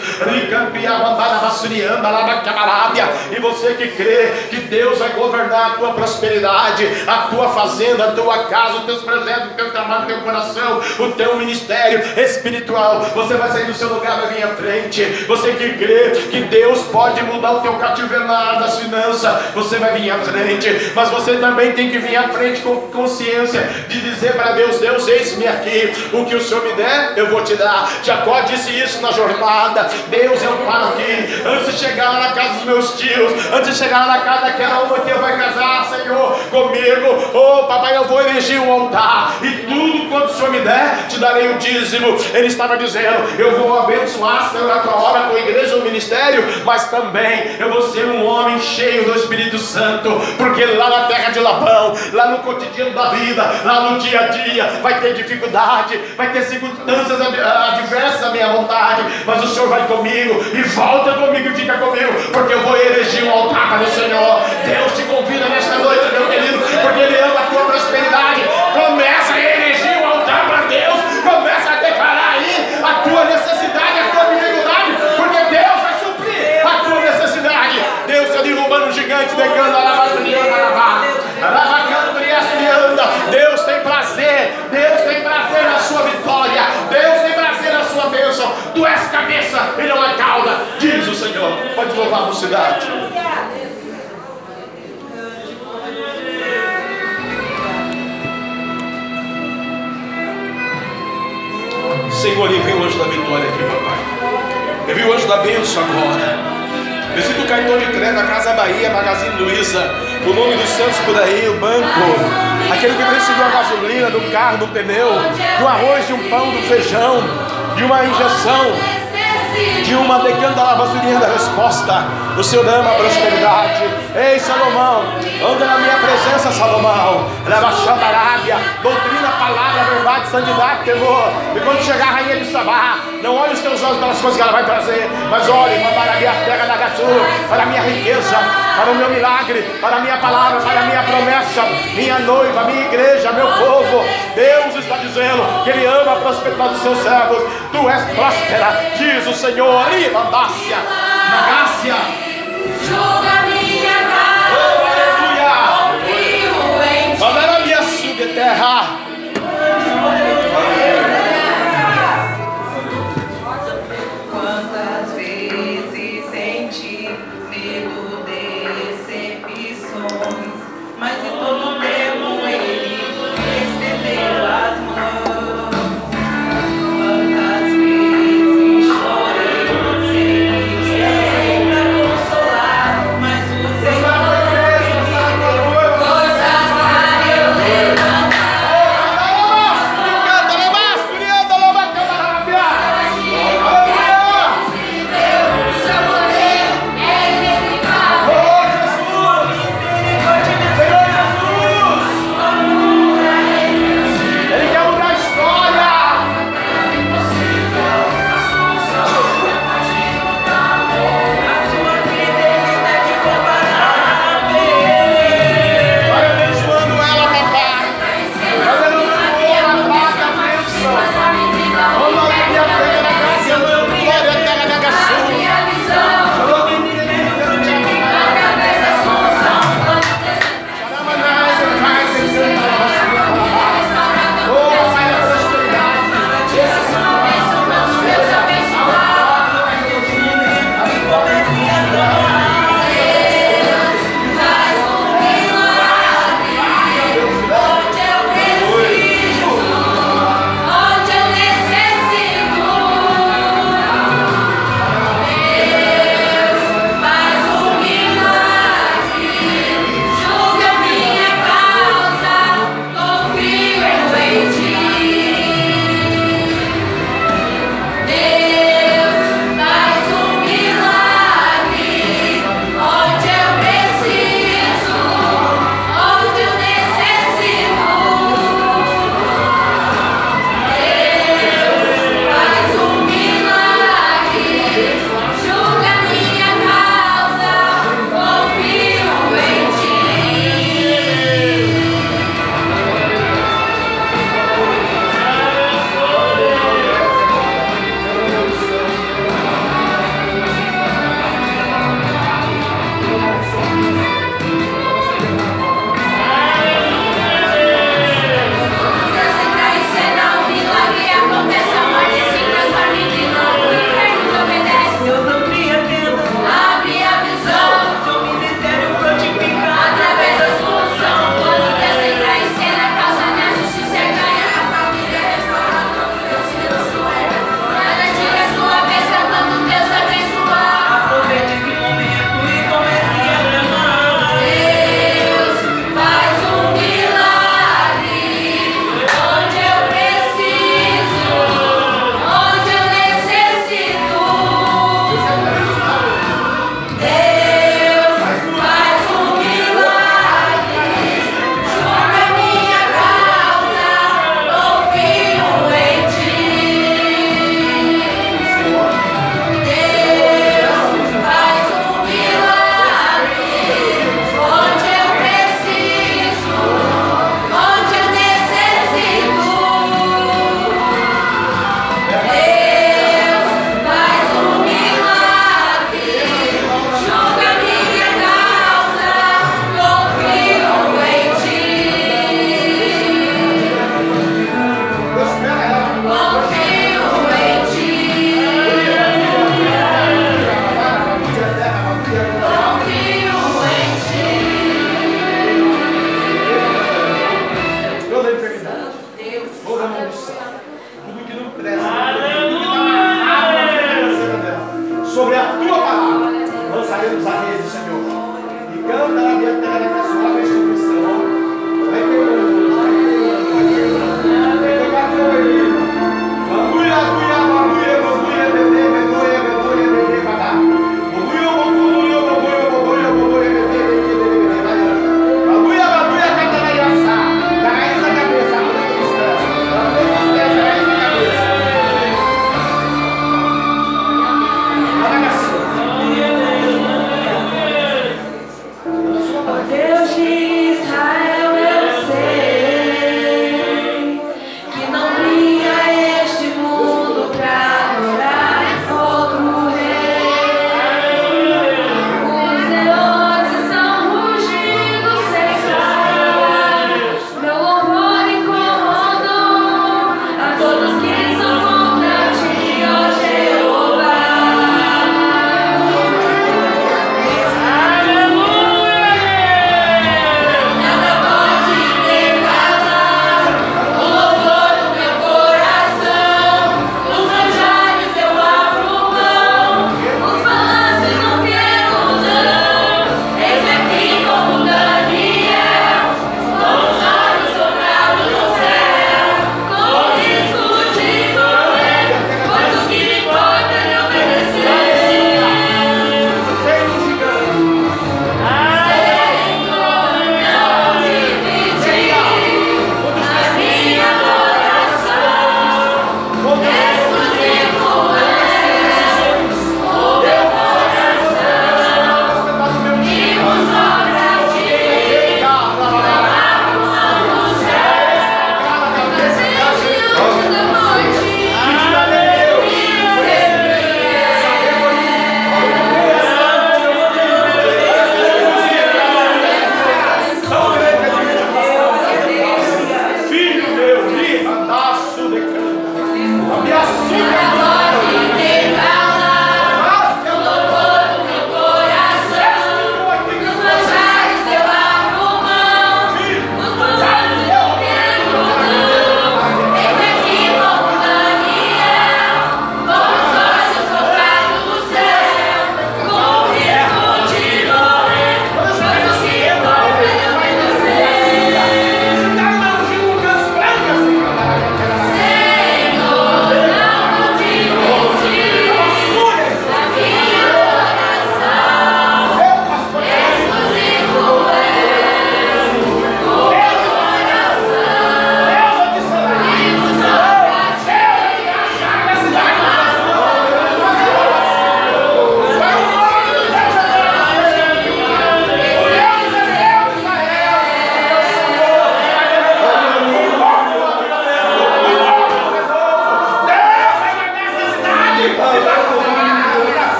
E você que crê que Deus vai governar a tua prosperidade, a tua fazenda, a tua casa, os teus projetos, o teu trabalho, o teu coração, o teu ministério espiritual. Você vai sair do seu lugar, vir à frente. Você que crê que Deus pode mudar o teu cativeiro na área das finanças, você vai vir à frente. Mas você também tem que vir à frente com consciência de dizer para Deus: Deus, eis-me aqui. O que o Senhor me der, eu vou te dar. Jacó disse isso na jornada. Deus, eu paro aqui. Antes de chegar na casa dos meus tios, antes de chegar na casa daquela uma que vai casar, Senhor, comigo. Oh, papai, eu vou erigir um altar. E tudo quanto o Senhor me der, te darei o dízimo. Ele estava dizendo: Eu vou abençoar, Senhor, a tua obra, a tua igreja, o ministério, mas também eu vou ser um homem cheio do Espírito Santo, porque lá na terra de Labão, lá no cotidiano da vida, lá no dia a dia, vai ter dificuldade, vai ter circunstâncias adversas à minha vontade, mas o Senhor vai comigo e volta comigo e fica comigo, porque eu vou erigir um altar para o Senhor. Deus te convida nesta noite, meu querido, porque Ele ama a tua prosperidade. Começa a erigir um altar para Deus, começa a declarar aí a tua necessidade, a tua dificuldade, porque Deus vai suprir a tua necessidade. Deus está derrubando um gigante, decando a Deus cabeça e não é cauda, diz o Senhor. Pode louvar a mocidade. Senhor, envia o anjo da vitória aqui, papai. Envia o anjo da bênção agora. Visita o cartão de crédito da Casa Bahia, Magazine Luiza, o nome dos santos por aí, o banco, aquele que precisa de uma gasolina, do carro, do pneu, do arroz, de um pão, do feijão, de uma injeção, de uma decanta da resposta. O Senhor ama a prosperidade. Ei, Salomão, anda na minha presença, Salomão. Leva Arábia, doutrina, palavra, verdade, santidade, temor. E quando chegar a rainha de Sabá, não olhe os teus olhos pelas coisas que ela vai trazer, mas olhe, mandar a minha terra da Gaçu, para a minha riqueza, para o meu milagre, para a minha palavra, para a minha promessa, minha noiva, minha igreja, meu povo. Deus está dizendo que Ele ama a prosperidade dos seus servos. Tu és próspera, diz o Senhor. Ibandácia, Nagácia.
Joga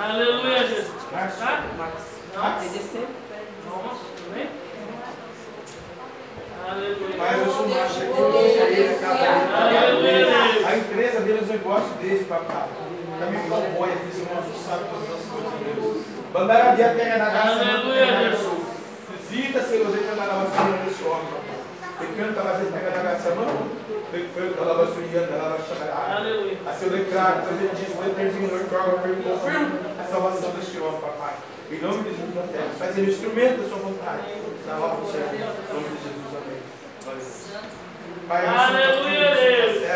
Aleluia,
Jesus.
Tá? Vamos, amém? Aleluia.
Mas eu sou macho aqui, eu não sei ele, cara.
Aleluia.
A empresa deles eu gosto desse, papai. Também cowboy aqui, você não sabe todas as coisas deles. Bandaram a dia pega na graça,
Aleluia,
não
Deus.
Visita, Senhor, deixa na lavação desse homem. Ele lá, ele pega na graça, mão. Ele foi da lavação e anda, lava chamará. A seu declaro, Deus ele diz, o eterno torna confirma a salvação deste homem, papai. Em nome de Jesus na terra. Faz ele instrumento da sua vontade. Na obra do Senhor. Em nome de Jesus, amém. Pai,
Aleluia, Deus.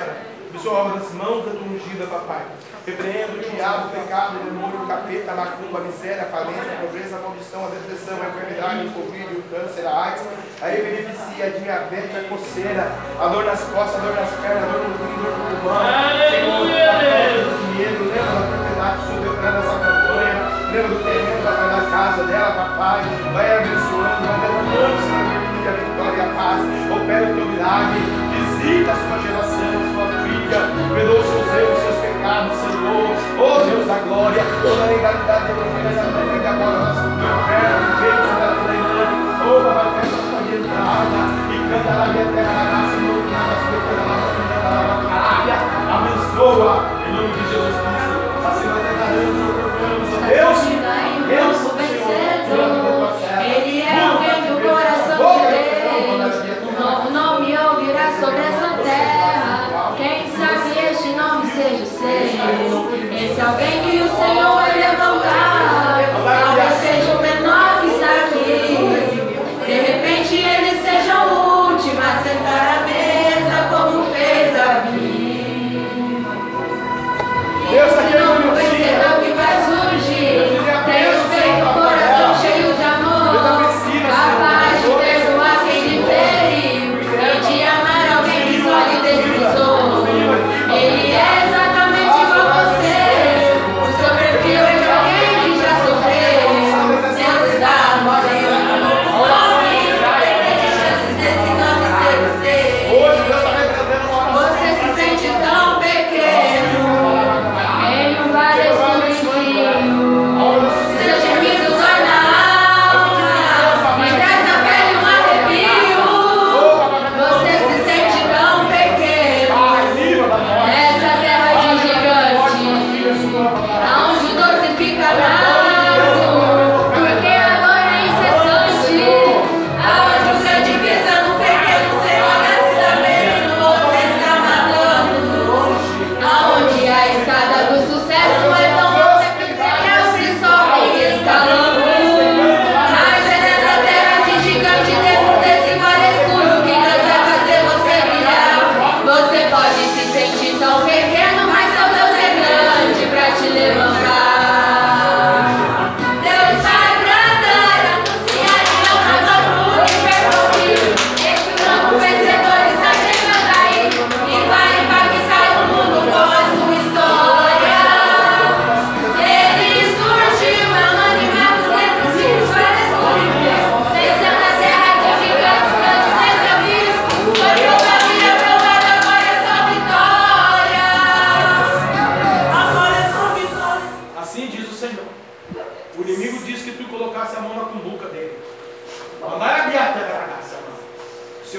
Abençoa a obra das mãos da tua ungida, papai. Repreendo o diabo, o pecado, o demônio, o capeta, a macumba, a miséria, a falência, a pobreza, a maldição, a depressão, a enfermidade, o covid, o câncer, a AIDS, a epilepsia, a diabetes, a coceira, a dor nas costas, a dor nas pernas, a dor no rim, a dor no pulmão. O dinheiro, lembra da propriedade deu para essa campanha, lembra do terreno, papai, da casa dela, papai. Vai abençoando, vai derramando, Senhor, a vitória e a paz. Opera o teu milagre, visita a sua geração, a sua filha, perdoa os seus erros, Oh Deus da glória, toda a legalidade da promessa branca que agora nós o inferno, o da. Oh, papai, festa a sua entrada e canta na minha terra, na graça, no lugar da sua terra, na nossa vida, na nossa área. Abençoa, em nome de Jesus Cristo. Assim nós declaramos, nós proclamamos, Deus,
alguém?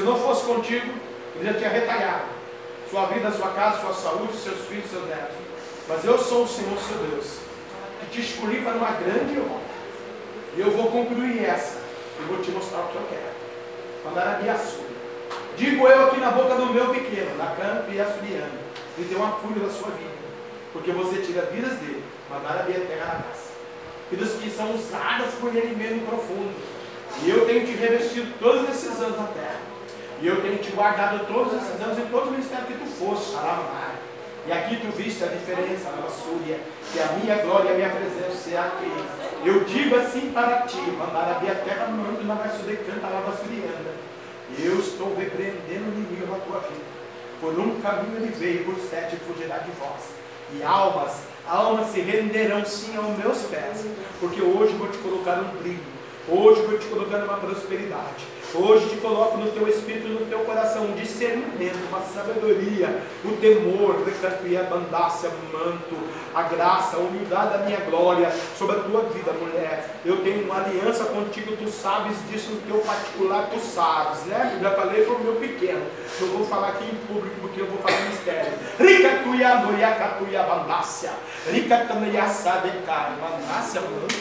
Não fosse contigo, ele já tinha retalhado sua vida, sua casa, sua saúde, seus filhos, seus netos. Mas eu sou o Senhor, seu Deus, que te escolhi para uma grande obra. E eu vou concluir essa. E vou te mostrar o que eu quero. Mandar a Biaçu. Digo eu aqui na boca do meu pequeno, na campo e açubiano, e tem uma fúria da sua vida. Porque você tira vidas dele, mandar a terra na casa. Vidas que são usadas por ele mesmo profundo. E eu tenho te revestido todos esses anos na terra. E eu tenho te guardado todos esses anos em todos os ministérios que tu foste, Aramai. E aqui tu viste a diferença na Súria, que a minha glória e a minha presença é aqui. Eu digo assim para ti, mandar a minha terra mando na Vassudecanta, lá Vassurianda. Eu estou repreendendo o inimigo na tua vida. Por um caminho ele veio, por sete fugirá de vós. E almas, almas se renderão sim aos meus pés, porque hoje vou te colocar um brilho, hoje vou te colocar uma prosperidade. Hoje te coloco no teu espírito, no teu coração, um discernimento, uma sabedoria, o temor, a bandácia, manto, a graça, a humildade da minha glória sobre a tua vida, mulher. Eu tenho uma aliança contigo, tu sabes disso no teu particular, tu sabes, né? Eu já falei para o meu pequeno. Eu vou falar aqui em público porque eu vou falar mistério. Rica tuia, noia, catuia, bandácia. Rica também cara. Bandácia, manto,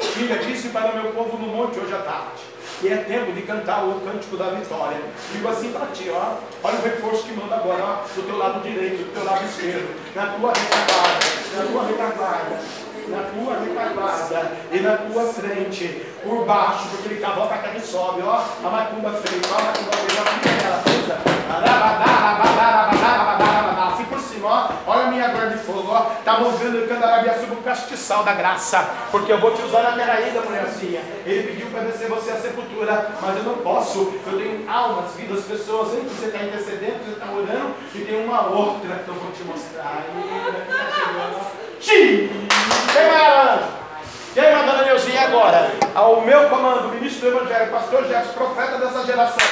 Filha disse para meu povo no monte hoje à tarde. E é tempo de cantar o cântico da vitória. Digo assim para ti, ó. Olha o reforço que manda agora, ó. Do teu lado direito, do teu lado esquerdo. Na tua retaguarda, na tua retaguarda na tua retaguarda e na tua frente, por baixo, porque ele cavou para cá que sobe, ó, a macumba frente, ó, a macumba frente, ó, a coisa, assim por cima, ó, olha a minha glória de fogo, ó, tá movendo o candarabia sobre o castiçal da graça, porque eu vou te usar na terra ainda, mulherzinha. Ele pediu para descer você à sepultura, mas eu não posso, eu tenho almas, vidas, pessoas, que você está intercedendo, você está orando, e tem uma outra que eu vou te mostrar. Ainda que está chegando. Quem manda? Quem manda na Neuzinha agora? Ao meu comando, ministro do Evangelho, pastor Jefferson, profeta dessa geração.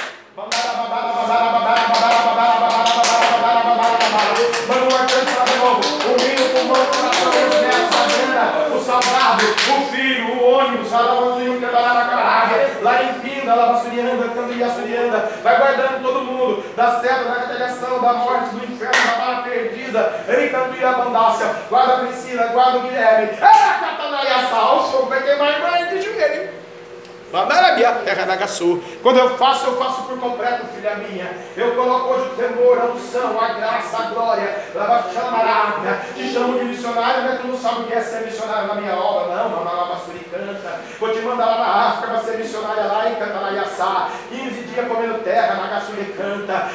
Manda um Hino, o pulmão, o a filho, o ônibus, a lavazinho, quebrar na caralho. Lá em Pinda, Lavassurianda, Cambiaçurianda. Vai guardando todo mundo. Da seta, da retaliação, da morte, do inferno, da bala perdida. Em a Bandácia. Guarda a Priscila, guarda o Guilherme. Era Catanaiaçá. O fogo vai queimar mais de joelho. Mandarabia, terra da. Quando eu faço, eu faço por completo, filha minha. Eu coloco hoje o temor, a unção, a graça, a glória. Lava chamarada. Te chamo de missionário, mas tu não sabe o que é ser missionário na minha obra, não. Mamá canta. Vou te mandar lá na África para ser missionária lá em Cantaraiaçá. 15 dias comendo terra, na Gaçu.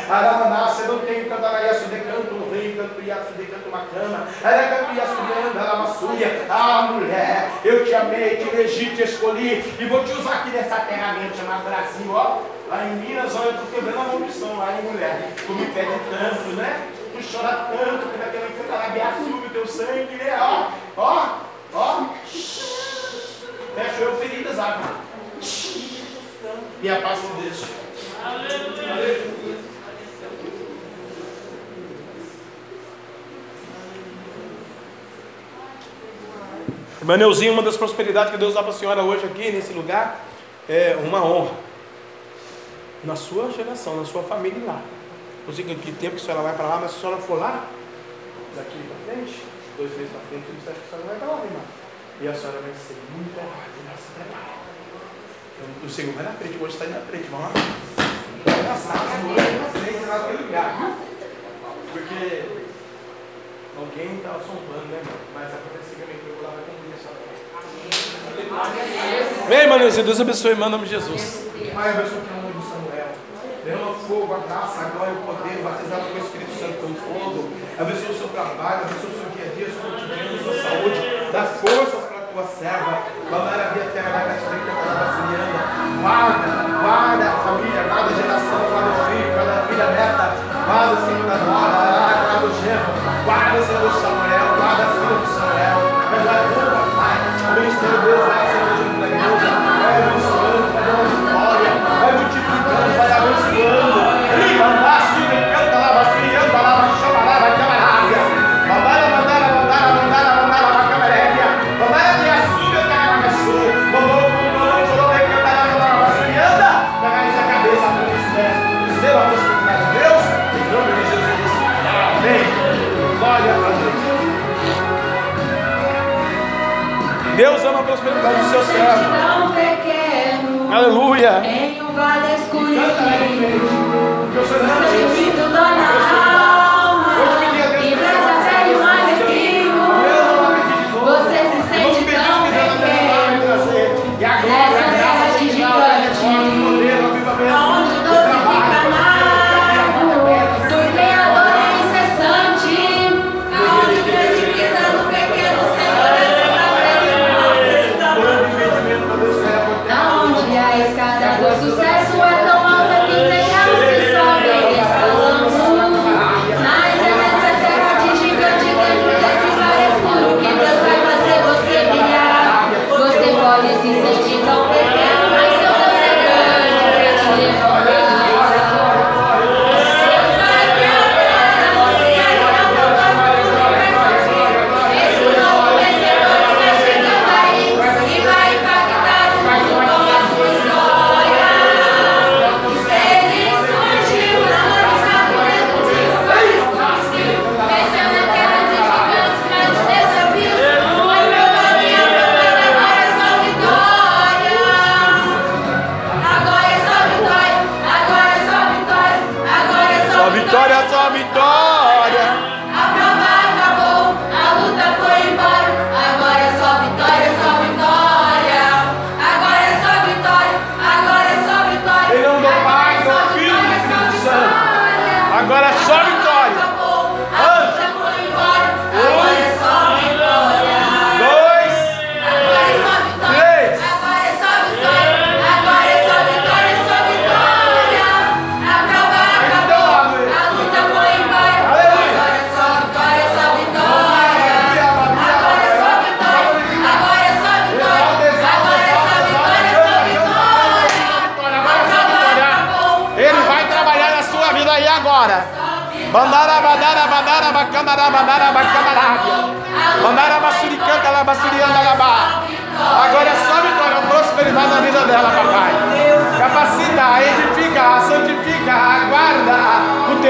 Aramanassa, eu não tenho Cantaraiaçu de canto, um rei, canto Iaçu de canto, uma cama. Era canto Iaçu de anda, Aramassuia. Ah, mulher, eu te amei, te elegi, te escolhi. E vou te usar aqui nessa terra mesmo, chamada Brasil, ó. Lá em Minas, olha, eu estou quebrando a maldição lá, hein, mulher? Tu me pede tanto, né? Tu chora tanto, que daquela que você está lá, o teu sangue, né? Ó, ó, ó. Fecha eu feridas, água. E a paz te deixa. Aleluia. Irmã Neuzinha, uma das prosperidades que Deus dá para a senhora hoje aqui, nesse lugar, é uma honra. Na sua geração, na sua família lá. Não sei que tempo que a senhora vai para lá, mas se a senhora for lá, daqui para frente, dois meses para frente, você acha que a senhora vai para lá, irmã. E a senhora vai ser muito honrada, se prepara. Então, o Senhor vai na frente, hoje está aí na frente, vamos lá. Vai na sala, vai na frente, lugar, viu? Porque alguém está assombando, né, Mas a profecia que pegou lá vai cumprir essa Vem, mano, Deus abençoe, mano, em nome de Jesus. Pai, abençoe o nome do Samuel. Derrama fogo, a graça, a glória, o poder, batizado com o Espírito Santo com fogo. Abençoe o seu trabalho, abençoe o seu dia a dia, a sua cotidiano, a sua saúde. Dá forças tua serva, Banara via terra da Catarina, guarda, guarda a família, guarda a geração, guarda o filho, guarda a filha neta, guarda o Senhor da nora,
seu servo.
É
Aleluia.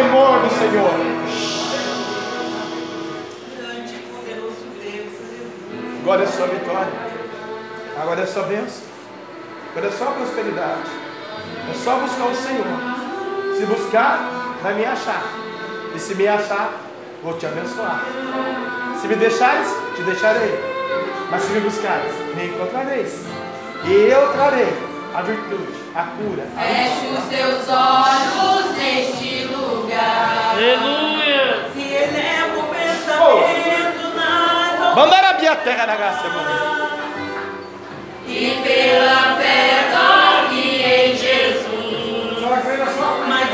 temor do Senhor. Agora é só vitória. Agora é só bênção. Agora é só prosperidade. É só buscar o Senhor. Se buscar, vai me achar. E se me achar, vou te abençoar. Se me deixares, te deixarei. Mas se me buscares, me encontrareis. E eu trarei a virtude, a cura.
Feche os teus olhos neste lugar.
Aleluia.
Ele é o pensamento Vamos
dar a terra da graça, irmão.
E pela fé toque em Jesus.
Mas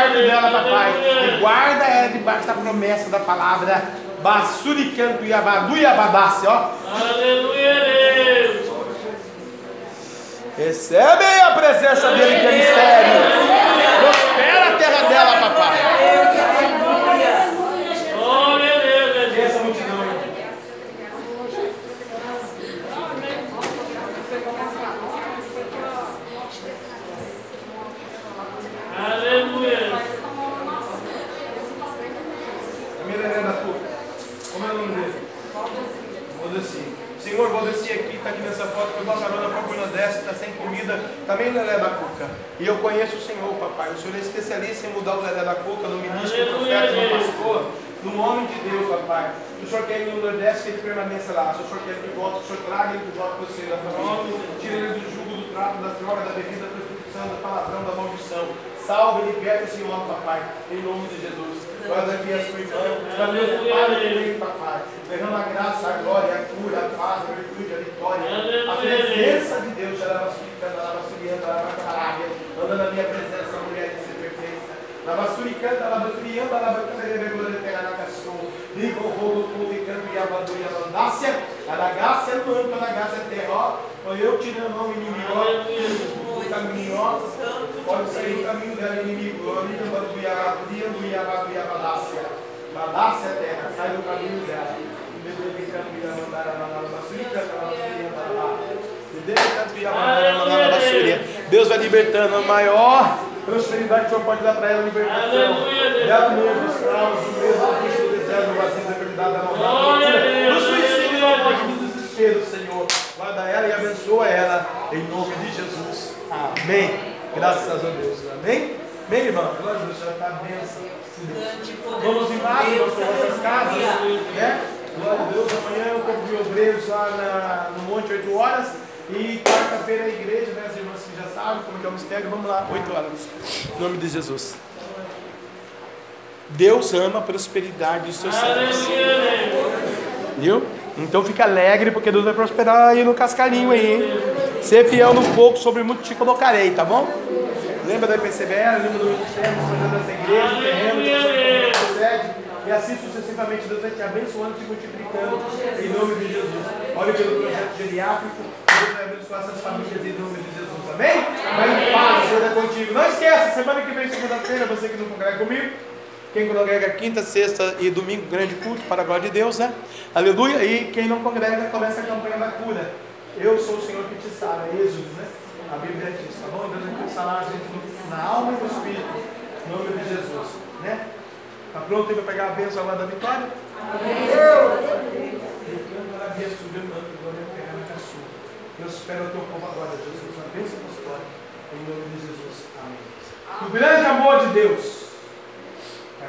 quarto dela, papai. E guarda ela debaixo da promessa da palavra. Basuricanto e abadu e abadasse, ó.
Aleluia, Deus.
Recebe a presença dele que é mistério. Prospera a terra dela, papai.
Glória a Deus, Jesus.
Essa multidão aí.
Aleluia.
Primeira é da tua. Como é o nome dele? Valdeci. Senhor, Valdeci aqui, está aqui nessa foto, eu estou carona para a desce, está sem comida, também Lelé da Cuca. E eu conheço o Senhor, papai. O Senhor é especialista em mudar o Lelé da Cuca, no ministro, no profeta, no pastor, no nome de Deus, papai. Se o Senhor quer ir no Nordeste, que ele permaneça lá. Se o Senhor quer que ele volte, o Senhor traga ele de volta para você, da família. Tira ele do jugo, do trato, da droga, da bebida, da prostituição, da palavrão, da maldição. Salve, liberta esse homem, papai, em nome de Jesus. Guarda aqui a sua irmã, também o Pai também, papai. Derrama a graça, a glória, a cura, a paz, a virtude, a vitória. A presença de Deus, ela vai suricando, ela vai suriando, ela vai caralho. Anda na minha presença, mulher de ser perfeita. Ela vai suricando, ela vai suriando, ela vai carregando, pegar na cascou. Liga o rolo, publicando e abadu e abandácia. A lagaça é manto, a lagaça é terra, ó. Foi eu tirando o inimigo, ó. O caminho, ó. Pode sair o caminho dela, inimigo. Glória, e e abadu e abandácia. Abandácia é terra, sai do caminho dela. Deus vai libertando a maior prosperidade que o Senhor pode dar para ela, libertação.
Deus.
Dá medo dos caos, do medo do bicho, do deserto, do vazio, da enfermidade, da
a
maldade, do suicídio, do desespero, Senhor. Guarda ela e abençoa ela, em nome de Jesus. Amém. Graças a Deus. Amém. Amém, irmão? Glória a Deus, já está a bênção. Vamos em paz para nossas casas, né? Glória a Deus, amanhã eu corpo de obreiros lá na, no Monte, 8 horas. E quarta-feira a igreja, né? As irmãs que já sabem como é o mistério, vamos lá, 8 horas. Em nome de Jesus. Deus ama a prosperidade dos seus servos. Viu? Então fica alegre, porque Deus vai prosperar aí no cascalhinho aí, hein? Ser fiel no pouco, sobre muito te colocarei, tá bom? Lembra da PCBR, lembra do ministério, do dessa igreja, do terreno, sede, e assim sucessivamente Deus vai te abençoando, te multiplicando, em nome de Jesus. Olha pelo projeto geriátrico, Deus vai abençoar essas famílias em nome de Jesus, amém? Vai em paz, Senhor é contigo. Não esqueça, semana que vem, segunda-feira, você que não congrega comigo, quem congrega quinta, sexta e domingo, grande culto para a glória de Deus, né? Aleluia. E quem não congrega, começa a campanha da cura. Eu sou o Senhor que te sara, Êxodo, né? A Bíblia diz, tá bom? Deus vai sarar a gente na alma e no espírito, em nome de Jesus, né? Tá pronto para pegar a bênção lá da vitória? Amém. Eu espero o teu povo agora, Jesus. A bênção apostólica, em nome de Jesus. Amém. O grande amor de Deus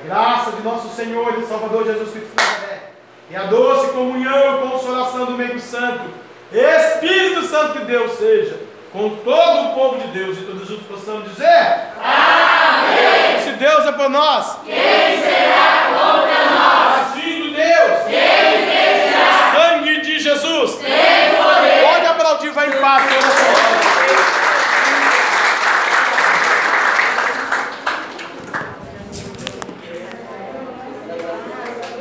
graça de nosso Senhor e Salvador Jesus Cristo de Nazaré, e a doce comunhão e consolação do meio santo, Espírito Santo de Deus seja, com todo o povo de Deus e todos juntos possamos dizer: Amém! Se Deus é por nós, quem será contra nós? Filho de Deus, quem será? Sangue de Jesus, tem poder. Pode aplaudir, vai em paz, Senhor.